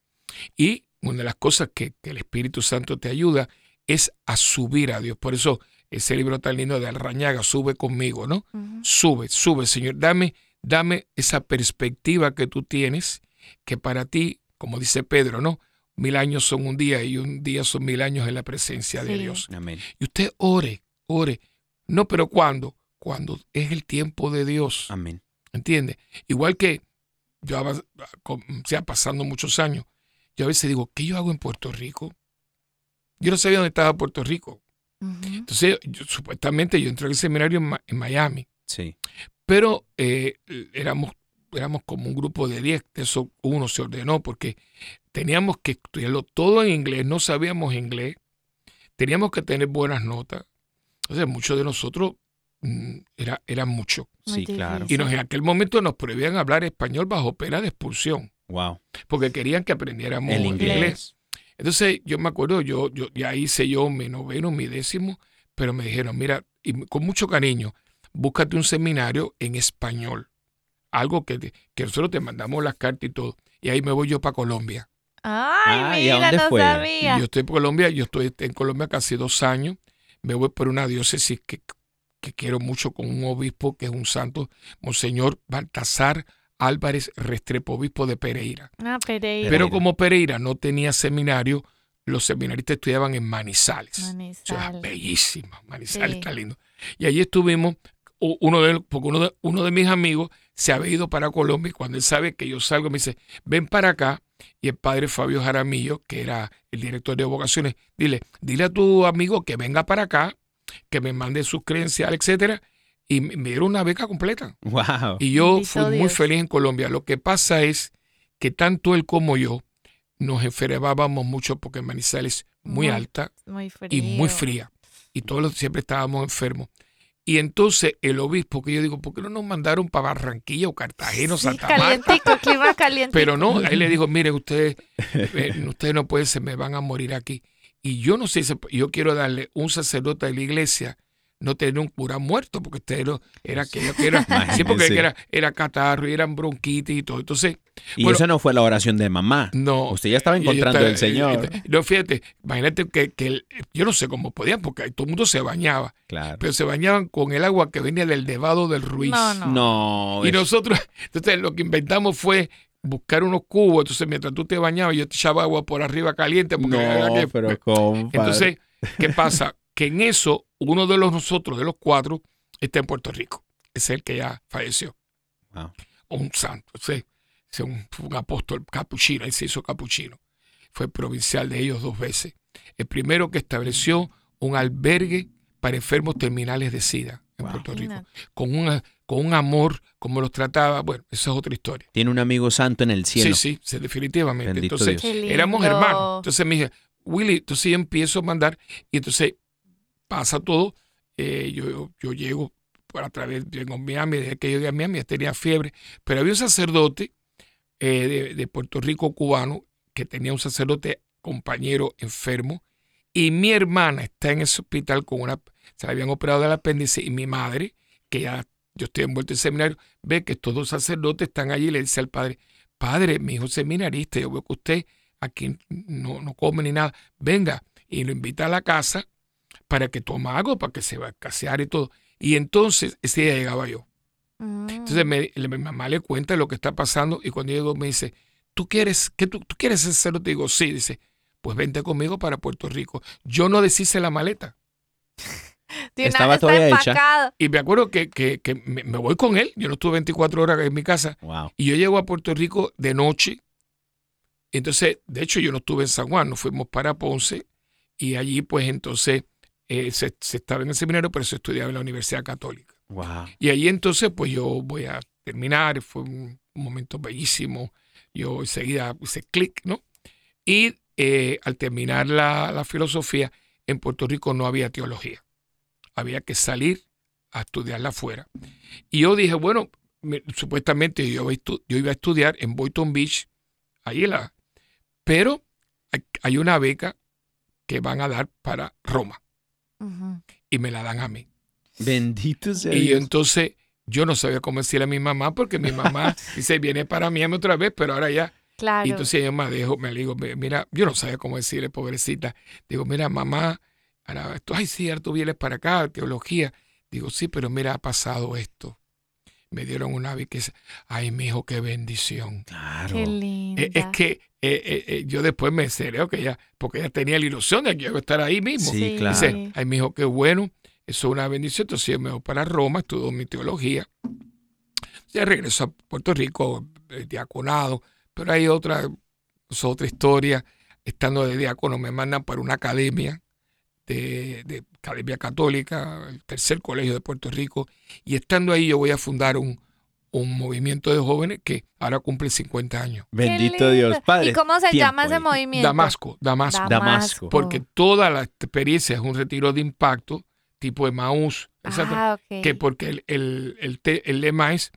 Y una de las cosas que, que el Espíritu Santo te ayuda es a subir a Dios. Por eso ese libro tan lindo de Alrañaga, sube conmigo, ¿no? Sube, sube, Señor. Dame, dame esa perspectiva que tú tienes, que para ti, como dice Pedro, ¿no? Mil años son un día y un día son mil años en la presencia de. Dios. Amén. Y usted ore, ore. No, pero ¿cuándo? Cuando es el tiempo de Dios. Amén. ¿Entiende? Igual que yo, o sea, pasando muchos años, yo a veces digo, ¿qué yo hago en Puerto Rico? Yo no sabía dónde estaba Puerto Rico. Entonces, yo- supuestamente yo entré al seminario en, Ma- en Miami, Sí. pero eh, éramos, éramos como un grupo de 10, de eso uno se ordenó porque teníamos que estudiarlo todo en inglés, no sabíamos inglés, teníamos que tener buenas notas. Entonces, muchos de nosotros mm, era, era mucho. Sí, claro. Y nos, en aquel momento nos prohibían hablar español bajo pena de expulsión, Wow. porque querían que aprendiéramos El inglés. inglés. Entonces yo me acuerdo, yo, yo ya hice yo mi noveno, mi décimo, pero me dijeron, mira, y con mucho cariño, búscate un seminario en español. Algo que, te- que nosotros te mandamos las cartas y todo. Y ahí me voy yo para Colombia. Ay, Ah, ¿y a mira, dónde no fue? Y sabía. yo estoy en Colombia, yo estoy en Colombia casi dos años. Me voy por una diócesis que, que quiero mucho con un obispo que es un santo, Monseñor Baltasar Álvarez Restrepo, obispo de Pereira. Ah, Pereira. Pero como Pereira no tenía seminario, los seminaristas estudiaban en Manizales. O sea, Manizales. bellísimo. Manizales Sí. está lindo. Y allí estuvimos, uno de, porque uno de, uno de mis amigos se había ido para Colombia y cuando él sabe que yo salgo me dice, ven para acá. Y el padre Fabio Jaramillo, que era el director de vocaciones, dile, dile a tu amigo que venga para acá, que me mande sus credenciales, etcétera. Y me dieron una beca completa. Wow. Y yo Bendito fui muy feliz en Colombia. Lo que pasa es que tanto él como yo nos enfermábamos mucho porque Manizales es muy Muy alta Muy y muy fría. Y todos los- siempre estábamos enfermos. Y entonces el obispo, que yo digo, ¿por qué no nos mandaron para Barranquilla o Cartagena o Sí, Santa Marta? calientico, clima caliente. Pero no, ahí le dijo, mire, ustedes, eh, ustedes no pueden, se me van a morir aquí. Y yo no sé, si- yo quiero darle un sacerdote de la iglesia, no tener un cura muerto, porque usted no, era aquello que era, sí, porque era, era catarro y eran bronquitis y todo. Entonces, Y bueno, esa no fue la oración de mamá. no. Usted ya estaba encontrando el Señor. No, fíjate, imagínate que, que el- yo no sé cómo podían, porque todo el mundo se bañaba, Claro. pero se bañaban con el agua que venía del nevado del Ruiz. No, no. No. Y es- nosotros, entonces lo que inventamos fue buscar unos cubos, entonces mientras tú te bañabas yo te echaba agua por arriba caliente. Porque No, que- pero compadre. entonces, ¿qué pasa? Que en eso, uno de los nosotros, de los cuatro, está en Puerto Rico. Es el que ya falleció. Wow. O un santo. ese- un, un apóstol capuchino, él se hizo capuchino. Fue provincial de ellos dos veces. El primero que estableció un albergue para enfermos terminales de SIDA en Wow. Puerto Rico. Con, una, con un amor, como los trataba. Bueno, esa es otra historia. Tiene un amigo santo en el cielo. Sí, sí, definitivamente. Bendito entonces, éramos hermanos. Entonces me dije, Willy, entonces yo empiezo a mandar y entonces pasa todo. eh, yo, yo llego a través, llego a Miami, desde que llegué a Miami tenía fiebre, pero había un sacerdote eh, de, Puerto Rico cubano que tenía un sacerdote compañero enfermo y mi hermana está en ese hospital con una, se le habían operado del apéndice y mi madre, que ya yo estoy envuelto en seminario, ve que estos dos sacerdotes están allí y le dice al padre, padre, mi hijo es seminarista, yo veo que usted aquí no, no come ni nada, venga, y lo invita a la casa para que toma algo, para que se va a casear y todo. Y entonces ese día llegaba yo. Mm. Entonces me- le- mi mamá le cuenta lo que está pasando y cuando llego me dice, ¿tú quieres, que tú, tú quieres hacerlo? Te digo, sí, dice, pues vente conmigo para Puerto Rico. Yo no deshice la maleta. Estaba todavía hecha. Y me acuerdo que, que- que me, me voy con él, yo no estuve 24 horas en mi casa, Wow. y yo llego a Puerto Rico de noche. Entonces, de hecho, yo no estuve en San Juan, nos fuimos para Ponce y allí pues entonces eh, se, se estaba en el seminario, pero se estudiaba en la Universidad Católica. Wow. Y ahí entonces pues yo voy a terminar, fue un, un momento bellísimo, yo enseguida hice clic, ¿no? Y eh, al terminar la, la filosofía, en Puerto Rico no había teología, había que salir a estudiarla afuera. Y yo dije, bueno, me- supuestamente yo, iba a estu- yo iba a estudiar en Boynton Beach, ahí la... Pero hay, hay una beca que van a dar para Roma y me la dan a mí. Bendito sea Y Dios. entonces yo no sabía cómo decirle a mi mamá porque mi mamá dice, viene para Miami otra vez, pero ahora ya. Claro. Y entonces ella me dijo, me dijo, "Mi- mira, yo no sabía cómo decirle, pobrecita. Digo, mira, mamá, ahora esto, ay, sí, ahora tú vienes para acá, teología. Digo, sí, pero mira, ha pasado esto. Me dieron una ave que es, ay, mi hijo, qué bendición. Claro. Qué linda. Eh, es que eh, eh, eh, yo después me enteré que ella, porque ella tenía la ilusión de que yo iba a estar ahí mismo. Sí, claro. Dice, ay, mi hijo, qué bueno, eso es una bendición. Entonces yo me voy para Roma, estudio mi teología. Ya regreso a Puerto Rico, eh, diaconado, pero hay otra, es otra historia. Estando de diácono, me mandan para una academia, de, de Academia Católica, el tercer colegio de Puerto Rico, y estando ahí yo voy a fundar un, un movimiento de jóvenes que ahora cumple 50 años. Bendito. Dios. Padre. ¿Y cómo se llama ese ahí. movimiento? Damasco, Damasco. Damasco. Porque toda la experiencia es un retiro de impacto, tipo Emaús, etc. Ah, ok. Que porque el, el, el, te- el lema es,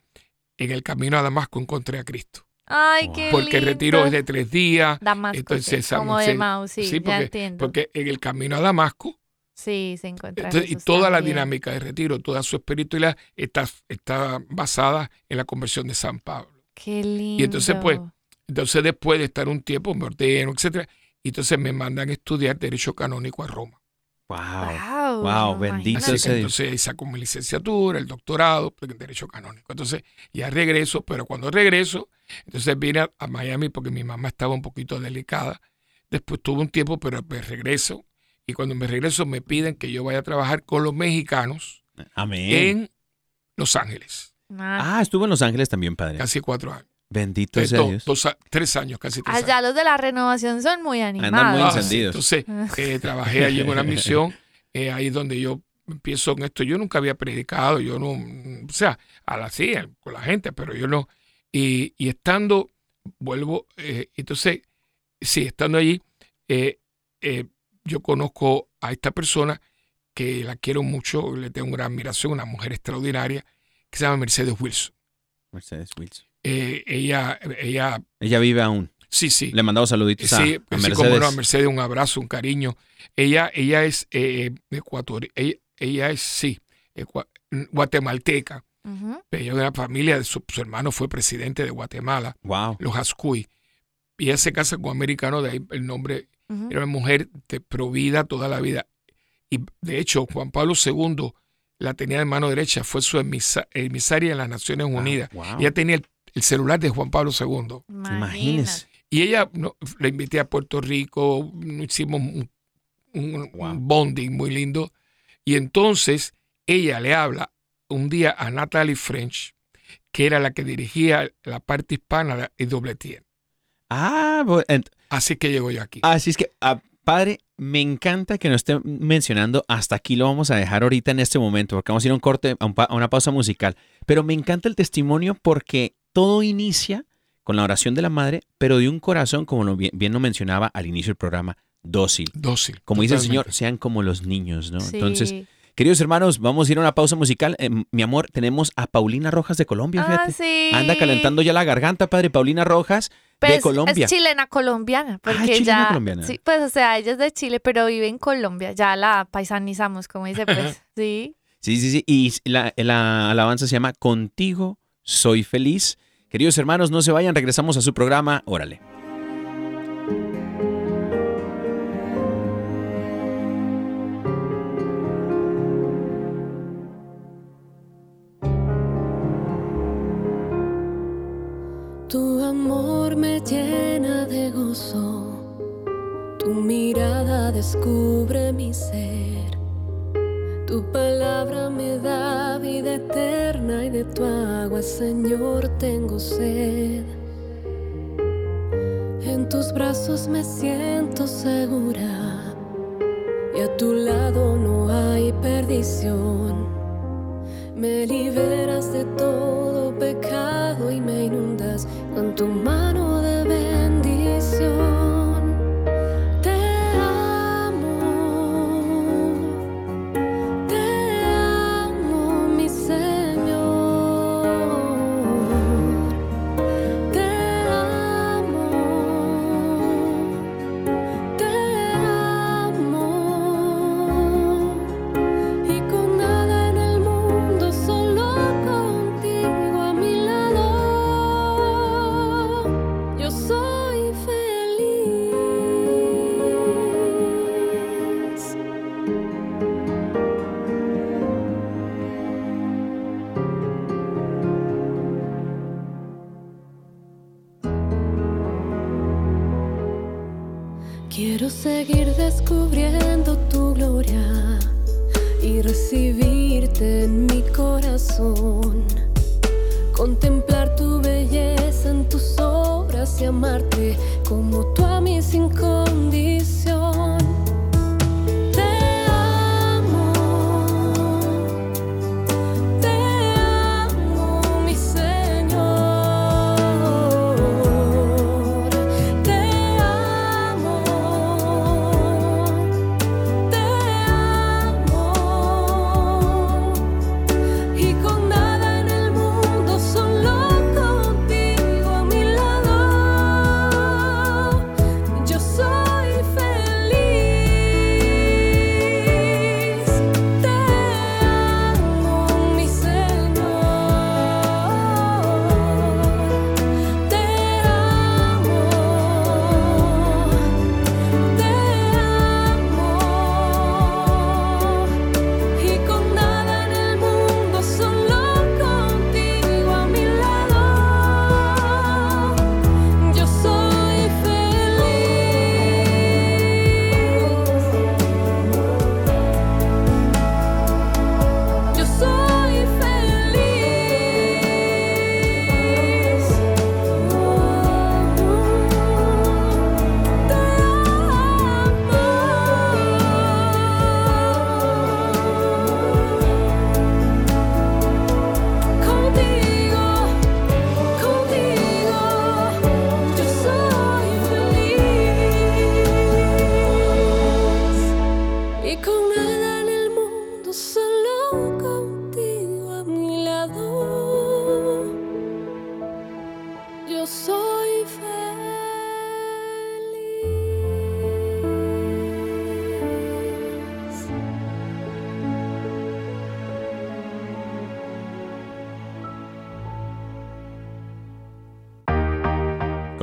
en el camino a Damasco encontré a Cristo. Ay, qué Porque el retiro es de tres días. Damasco, entonces, sí, como sí, de Maus, sí, ya porque, entiendo. porque en el camino a Damasco, sí, se encuentra entonces, y toda la dinámica de retiro, toda su espiritualidad está, está basada en la conversión de San Pablo. Qué lindo. Y entonces, pues, Entonces, después de estar un tiempo, me ordeno, etcétera, y entonces me mandan a estudiar Derecho Canónico a Roma. Wow. Wow, Wow, no, bendito imagínate. sea Dios. Entonces ahí saco mi licenciatura, el doctorado en Derecho Canónico. Entonces ya regreso, pero cuando regreso, entonces vine a, a Miami porque mi mamá estaba un poquito delicada. Después tuve un tiempo, pero me regreso. Y cuando me regreso me piden que yo vaya a trabajar con los mexicanos Amén. en Los Ángeles. Ah, Ah, estuvo en Los Ángeles también, padre. Casi cuatro años. Bendito Eh, sea Dios. dos tres años, casi tres allá años. los de la renovación son muy Andan animados. muy Ah, sí, encendidos. Entonces, eh, trabajé allí en una misión, eh, ahí es donde yo empiezo en esto. Yo nunca había predicado, yo no, o sea, a la sí, con la gente, pero yo no. Y, y estando, vuelvo, eh, entonces, sí, estando allí, eh, eh, yo conozco a esta persona que la quiero mucho, le tengo gran admiración, una mujer extraordinaria, que se llama Mercedes Wilson. Mercedes Wilson. Eh, ella, ella, Ella vive aún. sí, sí. Le mandamos saluditos a, Sí, a sí, Mercedes. como no, a Mercedes, un abrazo, un cariño. Ella, ella es eh, ecuatoriana, ella, ella es, sí, ecua- guatemalteca. Ella es de una familia, de su, su hermano fue presidente de Guatemala, Wow. los Ascuy. Y ella se casa con un americano, de ahí el nombre, era una mujer de provida toda la vida. Y de hecho, Juan Pablo II la tenía de mano derecha, fue su emisa- emisaria en las Naciones Unidas. wow. Ella tenía el, el celular de Juan Pablo II. Imagínese. Y ella no, la invité a Puerto Rico, hicimos un, un- Wow. un bonding muy lindo. Y entonces ella le habla un día a Natalie French, que era la que dirigía la parte hispana de IWTN. Ah, Así que llego yo aquí. así es que, ah, padre, me encanta que nos esté mencionando. Hasta aquí lo vamos a dejar ahorita en este momento, porque vamos a ir a un corte, a, un pa- a una pausa musical. Pero me encanta el testimonio porque todo inicia con la oración de la madre, pero de un corazón, como bien, bien lo mencionaba al inicio del programa, dócil. Dócil. Como dice el. Señor, sean como los niños, ¿no? Sí. Entonces, queridos hermanos, vamos a ir a una pausa musical. Eh, mi amor, tenemos a Paulina Rojas de Colombia, Ah, fíjate. sí. Anda calentando ya la garganta, padre. Paulina Rojas Pero de es- Colombia. Es chilena colombiana, porque Ah, chilena ya, colombiana. sí, pues o sea, ella es de Chile, pero vive en Colombia, ya la paisanizamos, como dice, pues, sí. Sí, sí, sí. Y la, la alabanza se llama Contigo soy feliz. Queridos hermanos, no se vayan, regresamos a su programa. Órale. Me llena de gozo, tu mirada descubre mi ser. Tu palabra me da vida eterna y de tu agua, Señor, tengo sed. En tus brazos me siento segura y a tu lado no hay perdición. Me liberas de todo pecado y me inundas con tu mano de bendición.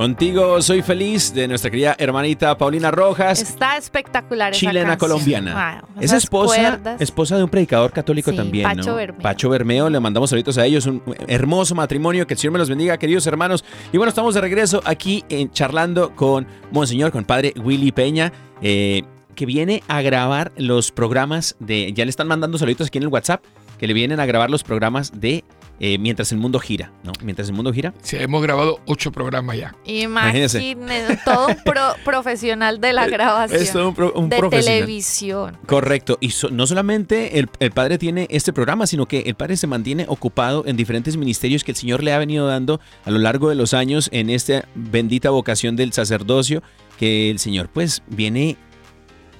Contigo soy feliz de nuestra querida hermanita Paulina Rojas, Está espectacular chilena colombiana. Wow, es esposa, cuerdas. esposa de un predicador católico Sí, también, Pacho ¿no? Bermeo. Pacho Bermeo, le mandamos saluditos a ellos, un hermoso matrimonio, que el Señor me los bendiga, queridos hermanos. Y bueno, estamos de regreso aquí en, charlando con Monseñor, con Padre Willy Peña, eh, que viene a grabar los programas de, ya le están mandando saluditos aquí en el WhatsApp, que le vienen a grabar los programas de eh, Mientras el Mundo Gira, ¿no? Mientras el Mundo Gira. Sí, hemos grabado ocho programas ya. Imagínese. Imagínense, todo un pro- profesional de la grabación. Es todo un, pro- un de profesional. televisión. Correcto. Y so- no solamente el, el padre tiene este programa, sino que el padre se mantiene ocupado en diferentes ministerios que el Señor le ha venido dando a lo largo de los años en esta bendita vocación del sacerdocio que el Señor pues viene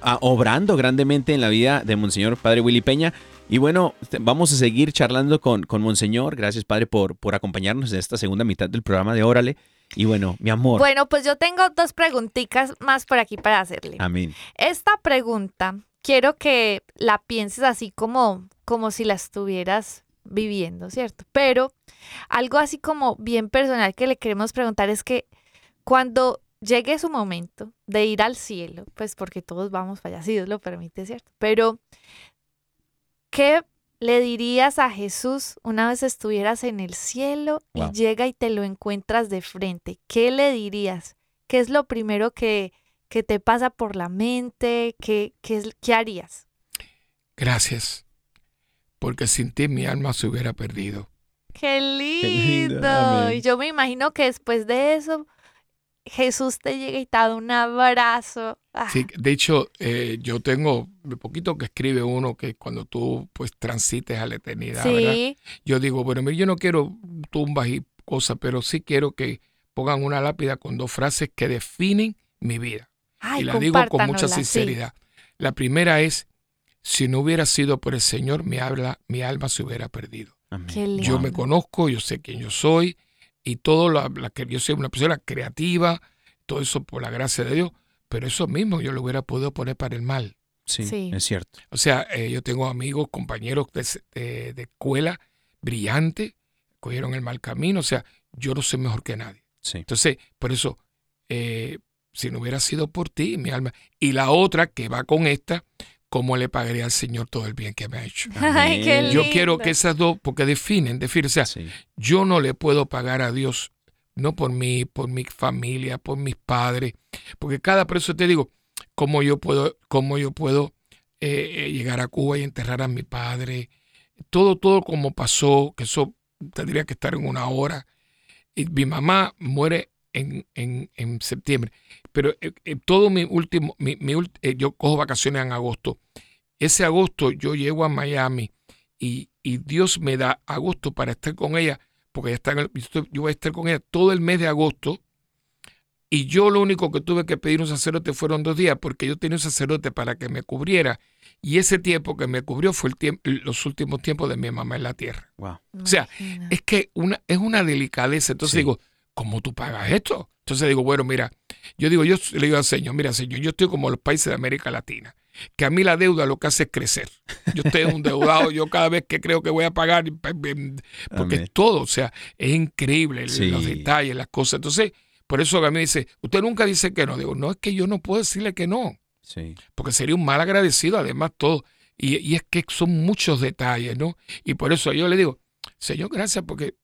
a- obrando grandemente en la vida de Monseñor Padre Willy Peña. Y bueno, vamos a seguir charlando con, con Monseñor. Gracias, Padre, por, por acompañarnos en esta segunda mitad del programa de Órale. Y bueno, mi amor. Bueno, pues yo tengo dos preguntitas más por aquí para hacerle. Amén. Esta pregunta quiero que la pienses así como, como si la estuvieras viviendo, ¿cierto? Pero algo así como bien personal que le queremos preguntar es que cuando llegue su momento de ir al cielo, pues porque todos vamos para allá, si Dios lo permite, ¿cierto? Pero, ¿qué le dirías a Jesús una vez estuvieras en el cielo Wow. y llega y te lo encuentras de frente? ¿Qué le dirías? ¿Qué es lo primero que, que te pasa por la mente? ¿Qué, qué, es- qué harías? Gracias. Porque sin ti mi alma se hubiera perdido. ¡Qué lindo, lindo! amén. y yo me imagino que después de eso, Jesús te llega y te da un abrazo. Ah, Sí, de hecho, eh, yo tengo de poquito que escribe uno que cuando tú pues transites a la eternidad, ¿verdad? sí, Yo digo, bueno, mira, yo no quiero tumbas y cosas, pero sí quiero que pongan una lápida con dos frases que definen mi vida. Ay, y la digo con mucha sí. sinceridad. La primera es, si no hubiera sido por el Señor, mi, habla, mi alma se hubiera perdido. Amén. Qué lindo. Yo me conozco, yo sé quién yo soy y todo la, la que yo soy una persona creativa, todo eso por la gracia de Dios, pero eso mismo yo lo hubiera podido poner para el mal. Sí, Sí. es cierto. O sea, eh, yo tengo amigos, compañeros de, de escuela brillantes, cogieron el mal camino, o sea, yo no soy mejor que nadie. Sí. Entonces, por eso, eh, si no hubiera sido por ti, mi alma. Y la otra que va con esta, ¿cómo le pagaría al Señor todo el bien que me ha hecho? Ay, qué Amén. Yo quiero que esas dos, porque definen, definen, o sea, Sí. yo no le puedo pagar a Dios, no por mí, por mi familia, por mis padres, porque cada, por eso te digo, cómo yo puedo, cómo yo puedo eh, eh, llegar a Cuba y enterrar a mi padre. Todo, todo como pasó, que eso tendría que estar en una hora. Y mi mamá muere en, en- en septiembre, pero eh, eh, todo mi último, mi, mi ult- eh, yo cojo vacaciones en agosto. Ese agosto yo llego a Miami y, y Dios me da agosto para estar con ella, porque ella está en el- yo voy a estar con ella todo el mes de agosto. Y yo lo único que tuve que pedir un sacerdote fueron dos días, porque yo tenía un sacerdote para que me cubriera. Y ese tiempo que me cubrió fue el tiempo, los últimos tiempos de mi mamá en la tierra. Wow. O sea. Es que una, es una delicadeza. Entonces Sí. digo, ¿cómo tú pagas esto? Entonces digo, bueno, mira, yo digo, yo le digo al Señor, mira, Señor, yo estoy como los países de América Latina, que a mí la deuda lo que hace es crecer. Yo estoy endeudado, yo cada vez que creo que voy a pagar, porque Amén. es todo, o sea, es increíble Sí. los detalles, las cosas. Entonces, por eso que a mí dice, usted nunca dice que no. Digo, no, es que yo no puedo decirle que no Sí. porque sería un mal agradecido, además todo. Y, y es que son muchos detalles, ¿no? Y por eso yo le digo, Señor, gracias, porque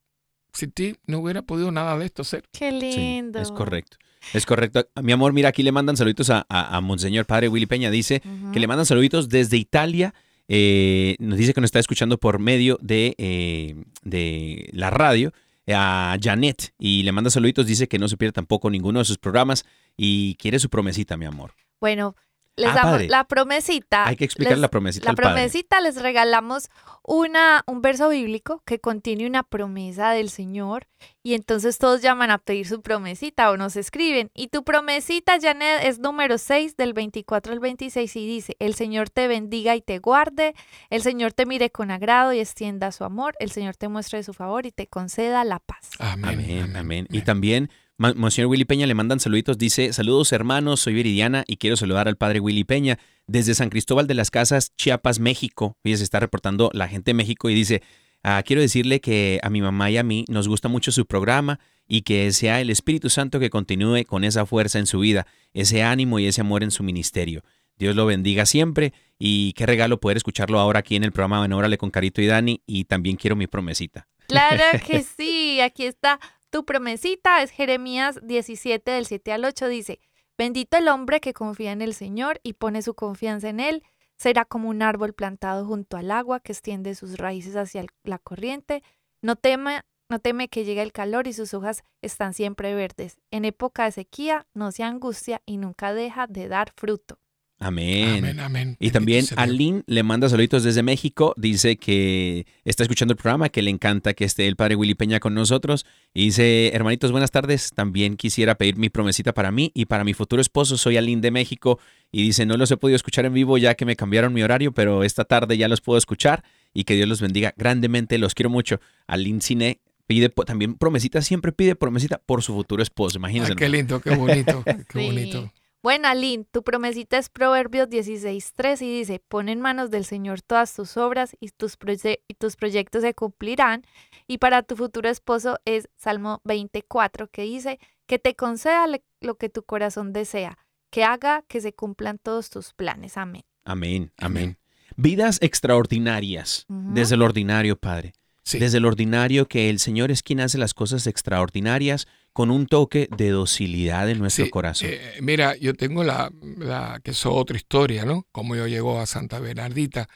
sin ti no hubiera podido nada de esto ser. Qué Sí, lindo. es correcto. Es correcto. Mi amor, mira, aquí le mandan saluditos a, a, a Monseñor Padre Willy Peña. Dice que le mandan saluditos desde Italia. Eh, nos dice que nos está escuchando por medio de, eh, de la radio. A Janet. Y le manda saluditos. Dice que no se pierde tampoco ninguno de sus programas. Y quiere su promesita, mi amor. Bueno, les Ah, damos padre. la promesita. Hay que explicar les- la promesita La al padre. promesita les regalamos una, un verso bíblico que contiene una promesa del Señor y entonces todos llaman a pedir su promesita o nos escriben. Y tu promesita, Janet, es número 6 del 24 al 26 y dice, el Señor te bendiga y te guarde, el Señor te mire con agrado y extienda su amor, el Señor te muestre su favor y te conceda la paz. Amén. Amén, amén. Y también, Monseñor Willy Peña le mandan saluditos. Dice, saludos hermanos, soy Viridiana y quiero saludar al padre Willy Peña desde San Cristóbal de las Casas, Chiapas, México. Fíjese, se está reportando la gente de México y dice, "Ah, quiero decirle que a mi mamá y a mí nos gusta mucho su programa y que sea el Espíritu Santo que continúe con esa fuerza en su vida, ese ánimo y ese amor en su ministerio. Dios lo bendiga siempre y qué regalo poder escucharlo ahora aquí en el programa en Órale con Carito y Dani y también quiero mi promesita. Claro que sí, aquí está tu promesita, es Jeremías 17 del 7 al 8, dice, bendito el hombre que confía en el Señor y pone su confianza en Él, será como un árbol plantado junto al agua que extiende sus raíces hacia la corriente, no teme, no teme que llegue el calor y sus hojas están siempre verdes, en época de sequía no se angustia y nunca deja de dar fruto. Amén. Amén, amén. Y Bendito también. Aline le manda saluditos desde México. Dice que está escuchando el programa, que le encanta que esté el padre Willy Peña con nosotros. Y dice, hermanitos, buenas tardes. También quisiera pedir mi promesita para mí y para mi futuro esposo. Soy Aline de México. Y dice, no los he podido escuchar en vivo ya que me cambiaron mi horario, pero esta tarde ya los puedo escuchar. Y que Dios los bendiga grandemente. Los quiero mucho. Aline Cine pide también promesita, siempre pide promesita por su futuro esposo. Imagínense. Ay, qué lindo, qué bonito, qué Sí. bonito. Bueno, Aline, tu promesita es Proverbios 16.3 y dice, pon en manos del Señor todas tus obras y tus, y tus proyectos se cumplirán. Y para tu futuro esposo es Salmo 24 que dice, que te conceda lo que tu corazón desea, que haga que se cumplan todos tus planes. Amén. Amén, amén. Vidas extraordinarias. Desde lo ordinario, Padre. Sí. Desde lo ordinario que el Señor es quien hace las cosas extraordinarias con un toque de docilidad en nuestro Sí, corazón. eh, mira, yo tengo la, la- que es otra historia, ¿no? Cómo yo llego a Santa Bernardita,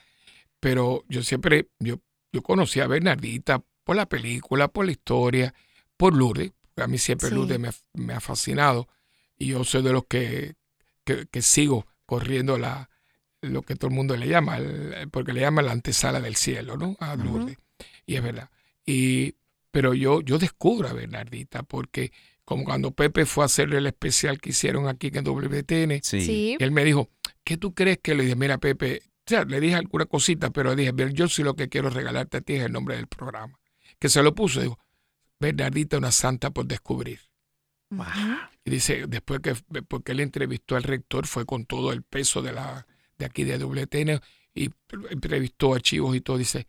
pero yo siempre, yo, yo conocí a Bernardita por la película, por la historia, por Lourdes, porque a mí siempre Sí. Lourdes me, ha- me ha fascinado y yo soy de los que, que, que sigo corriendo la, lo que todo el mundo le llama, el- porque le llama la antesala del cielo, ¿no? A. Lourdes. Y es verdad. Y, pero yo, yo descubro a Bernardita porque como cuando Pepe fue a hacerle el especial que hicieron aquí en WTN, sí. Sí. él me dijo, ¿qué tú crees que le dije? Mira, Pepe, o sea, le dije alguna cosita, pero dije, "Ver, yo sí lo que quiero regalarte a ti es el nombre del programa. Que se lo puso, digo, Bernardita, una santa por descubrir. Y dice, después que, porque él entrevistó al rector, fue con todo el peso de la de aquí de WTN y entrevistó archivos y todo, dice,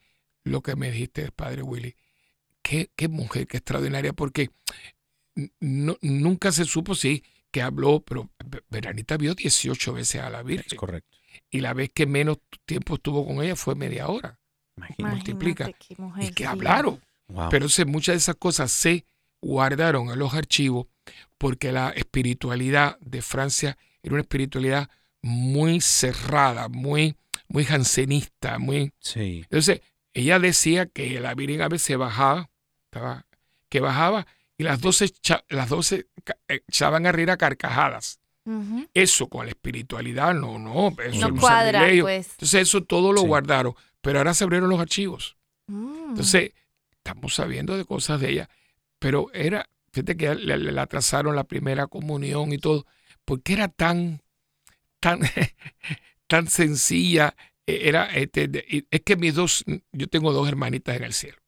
lo que me dijiste, padre Willy, qué, qué mujer, qué extraordinaria, porque no- nunca se supo, sí, que habló, pero Veranita vio 18 veces a la Es Virgen. correcto. Y la vez que menos tiempo estuvo con ella fue media hora. Imagínate. multiplica. Qué mujer, Y que sí. hablaron. Wow. Pero se- muchas de esas cosas se guardaron en los archivos porque la espiritualidad de Francia era una espiritualidad muy cerrada, muy, muy jansenista, muy... Sí. Entonces, ella decía que la Virgen a veces bajaba, estaba- que bajaba y las doce, echa- las doce ca- echaban a reír a carcajadas. Eso con la espiritualidad, no, no, eso No cuadra, pues. Entonces, eso todo lo Sí. guardaron, pero ahora se abrieron los archivos. Mm. Entonces, estamos sabiendo de cosas de ella, pero era, fíjate que le atrasaron la primera comunión y todo, porque era tan, tan, tan sencilla. Eh, Era, este, de- y es que mis dos, yo tengo dos hermanitas en el cielo,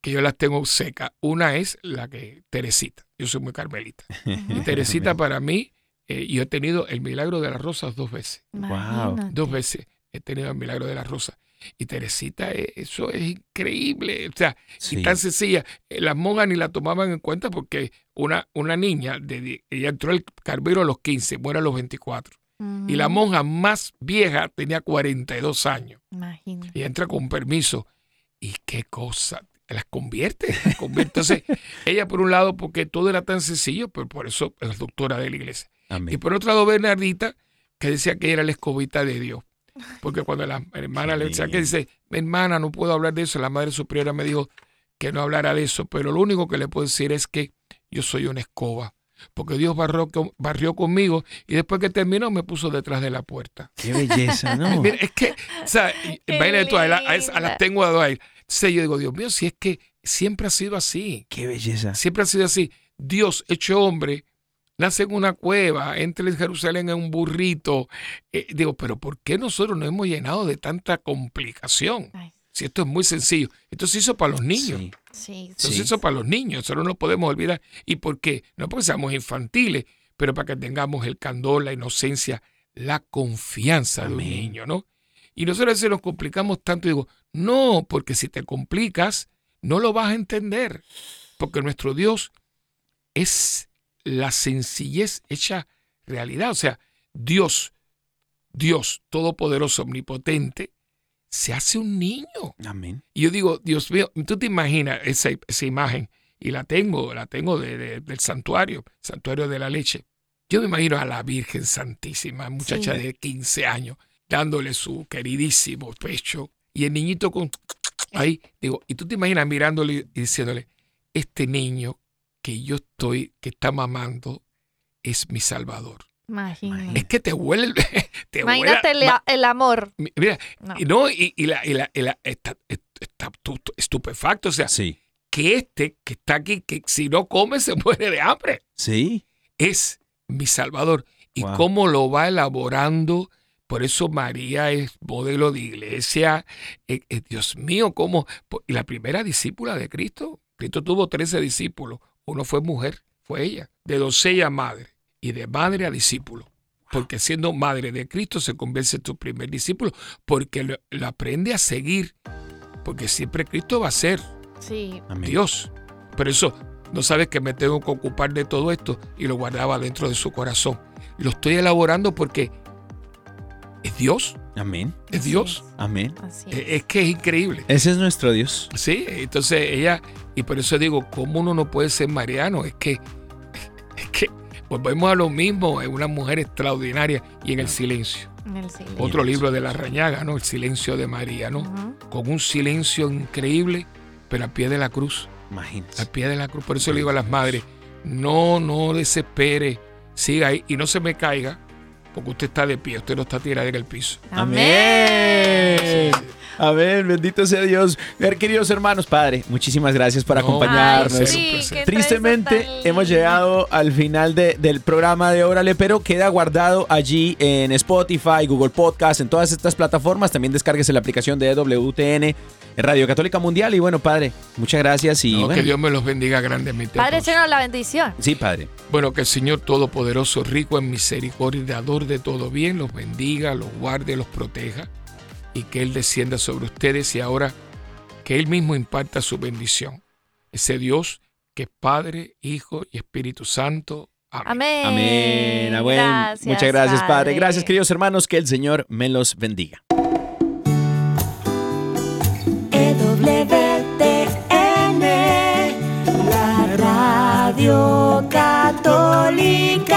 que yo las tengo secas. Una es la que, Teresita, yo soy muy carmelita. Y Teresita para mí, eh, yo he tenido el milagro de las rosas dos veces. Imagínate. Dos veces he tenido el milagro de las rosas. Y Teresita, eh, eso es increíble. O sea, Sí. y tan sencilla. Eh, Las monjas ni la tomaban en cuenta porque una, una niña, de, ella entró al Carmelo a los 15, muere a los 24. Y la monja más vieja tenía 42 años. Imagínate. Y entra con permiso. ¿Y qué cosa? Las convierte. las convierte. Entonces, ella por un lado, porque todo era tan sencillo, pero por eso es doctora de la iglesia. Amén. Y por otro lado, Bernardita, que decía que era la escobita de Dios. Porque cuando la hermana le decía que dice, hermana, no puedo hablar de eso, la madre superiora me dijo que no hablara de eso, pero lo único que le puedo decir es que yo soy una escoba. Porque Dios barrió, con- barrió conmigo y después que terminó me puso detrás de la puerta. Qué belleza, ¿no? Mira, es que, o sea, imagínate tú, a, la- a esa- a las tengo a dos ahí. Entonces yo digo, Dios mío, si es que siempre ha sido así. Qué belleza. Siempre ha sido así. Dios hecho hombre, nace en una cueva, entra en Jerusalén en un burrito. Eh, digo, pero ¿por qué nosotros nos hemos llenado de tanta complicación? Ay, Si esto es muy sencillo. Esto se hizo para los niños. Sí. sí, Esto Sí. se hizo para los niños. Eso no nos podemos olvidar. ¿Y por qué? No porque seamos infantiles, pero para que tengamos el candor, la inocencia, la confianza de un Amén. niño, ¿no? Y nosotros a veces nos complicamos tanto y digo, no, porque si te complicas, no lo vas a entender. Porque nuestro Dios es la sencillez hecha realidad. O sea, Dios, Dios todopoderoso, omnipotente, se hace un niño. Amén. Y yo digo, Dios mío, tú te imaginas esa, esa imagen, y la tengo, la tengo de- de- del santuario, santuario de la leche. Yo me imagino a la Virgen Santísima, muchacha Sí. de 15 años, dándole su queridísimo pecho, y el niñito con ahí, digo, y tú te imaginas mirándole y diciéndole, este niño que yo estoy, que está mamando, es mi salvador. Imagínate. Es que te huele, te Imagínate el, amor. Mi- Mira, No. y no, y, y la, y la- y la- está, está tu- tu- estupefacto. O sea, Sí. que este que está aquí, que si no come se muere de hambre, Sí. es mi Salvador. Y Wow. cómo lo va elaborando. Por eso María es modelo de iglesia. Eh, eh, Dios mío, cómo. Y la primera discípula de Cristo. Cristo tuvo 13 discípulos. Uno fue mujer, fue ella. De doncella a madre. Y de madre a discípulo. Porque siendo madre de Cristo se convierte en tu primer discípulo. Porque lo, lo aprende a seguir. Porque siempre Cristo va a ser Sí. Amén. Dios. Por eso no sabes que me tengo que ocupar de todo esto y lo guardaba dentro de su corazón. Lo estoy elaborando porque es Dios, Amén. es Así Dios. Amén. Así Eh, es. Es que es increíble. Ese es nuestro Dios. Sí, entonces ella, y por eso digo, ¿cómo uno no puede ser mariano? Es es que volvemos a lo mismo, es una mujer extraordinaria y en el silencio. En el silencio. Otro libro de la rañaga, ¿no? El silencio de María, ¿no? Con un silencio increíble, pero al pie de la cruz. Imagínense. al pie de la cruz. Por eso le digo a las madres, no, no desespere, siga ahí y no se me caiga, porque usted está de pie, usted no está tirada en el piso. Amén. Amén. Bendito sea Dios. Ver, queridos hermanos, Padre, muchísimas gracias por No, acompañarnos. Ay, sí, Tristemente hemos llegado al final de- del programa de Órale, pero queda guardado allí en Spotify, Google Podcast, en todas estas plataformas. También descargues la aplicación de WTN, Radio Católica Mundial. Y bueno, Padre, muchas gracias y No, bueno, que Dios me los bendiga grandemente. Padre. Señor, la bendición. sí, Padre. Bueno, que el Señor Todopoderoso, rico en misericordia, y dador de todo bien, los bendiga, los guarde, los proteja y que Él descienda sobre ustedes y ahora que Él mismo imparta su bendición. Ese Dios que es Padre, Hijo y Espíritu Santo. Amén. Amén. Amén. Amén. Gracias, Muchas gracias, Padre. Gracias, queridos hermanos. Que el Señor me los bendiga. EWTN, la radio católica mundial.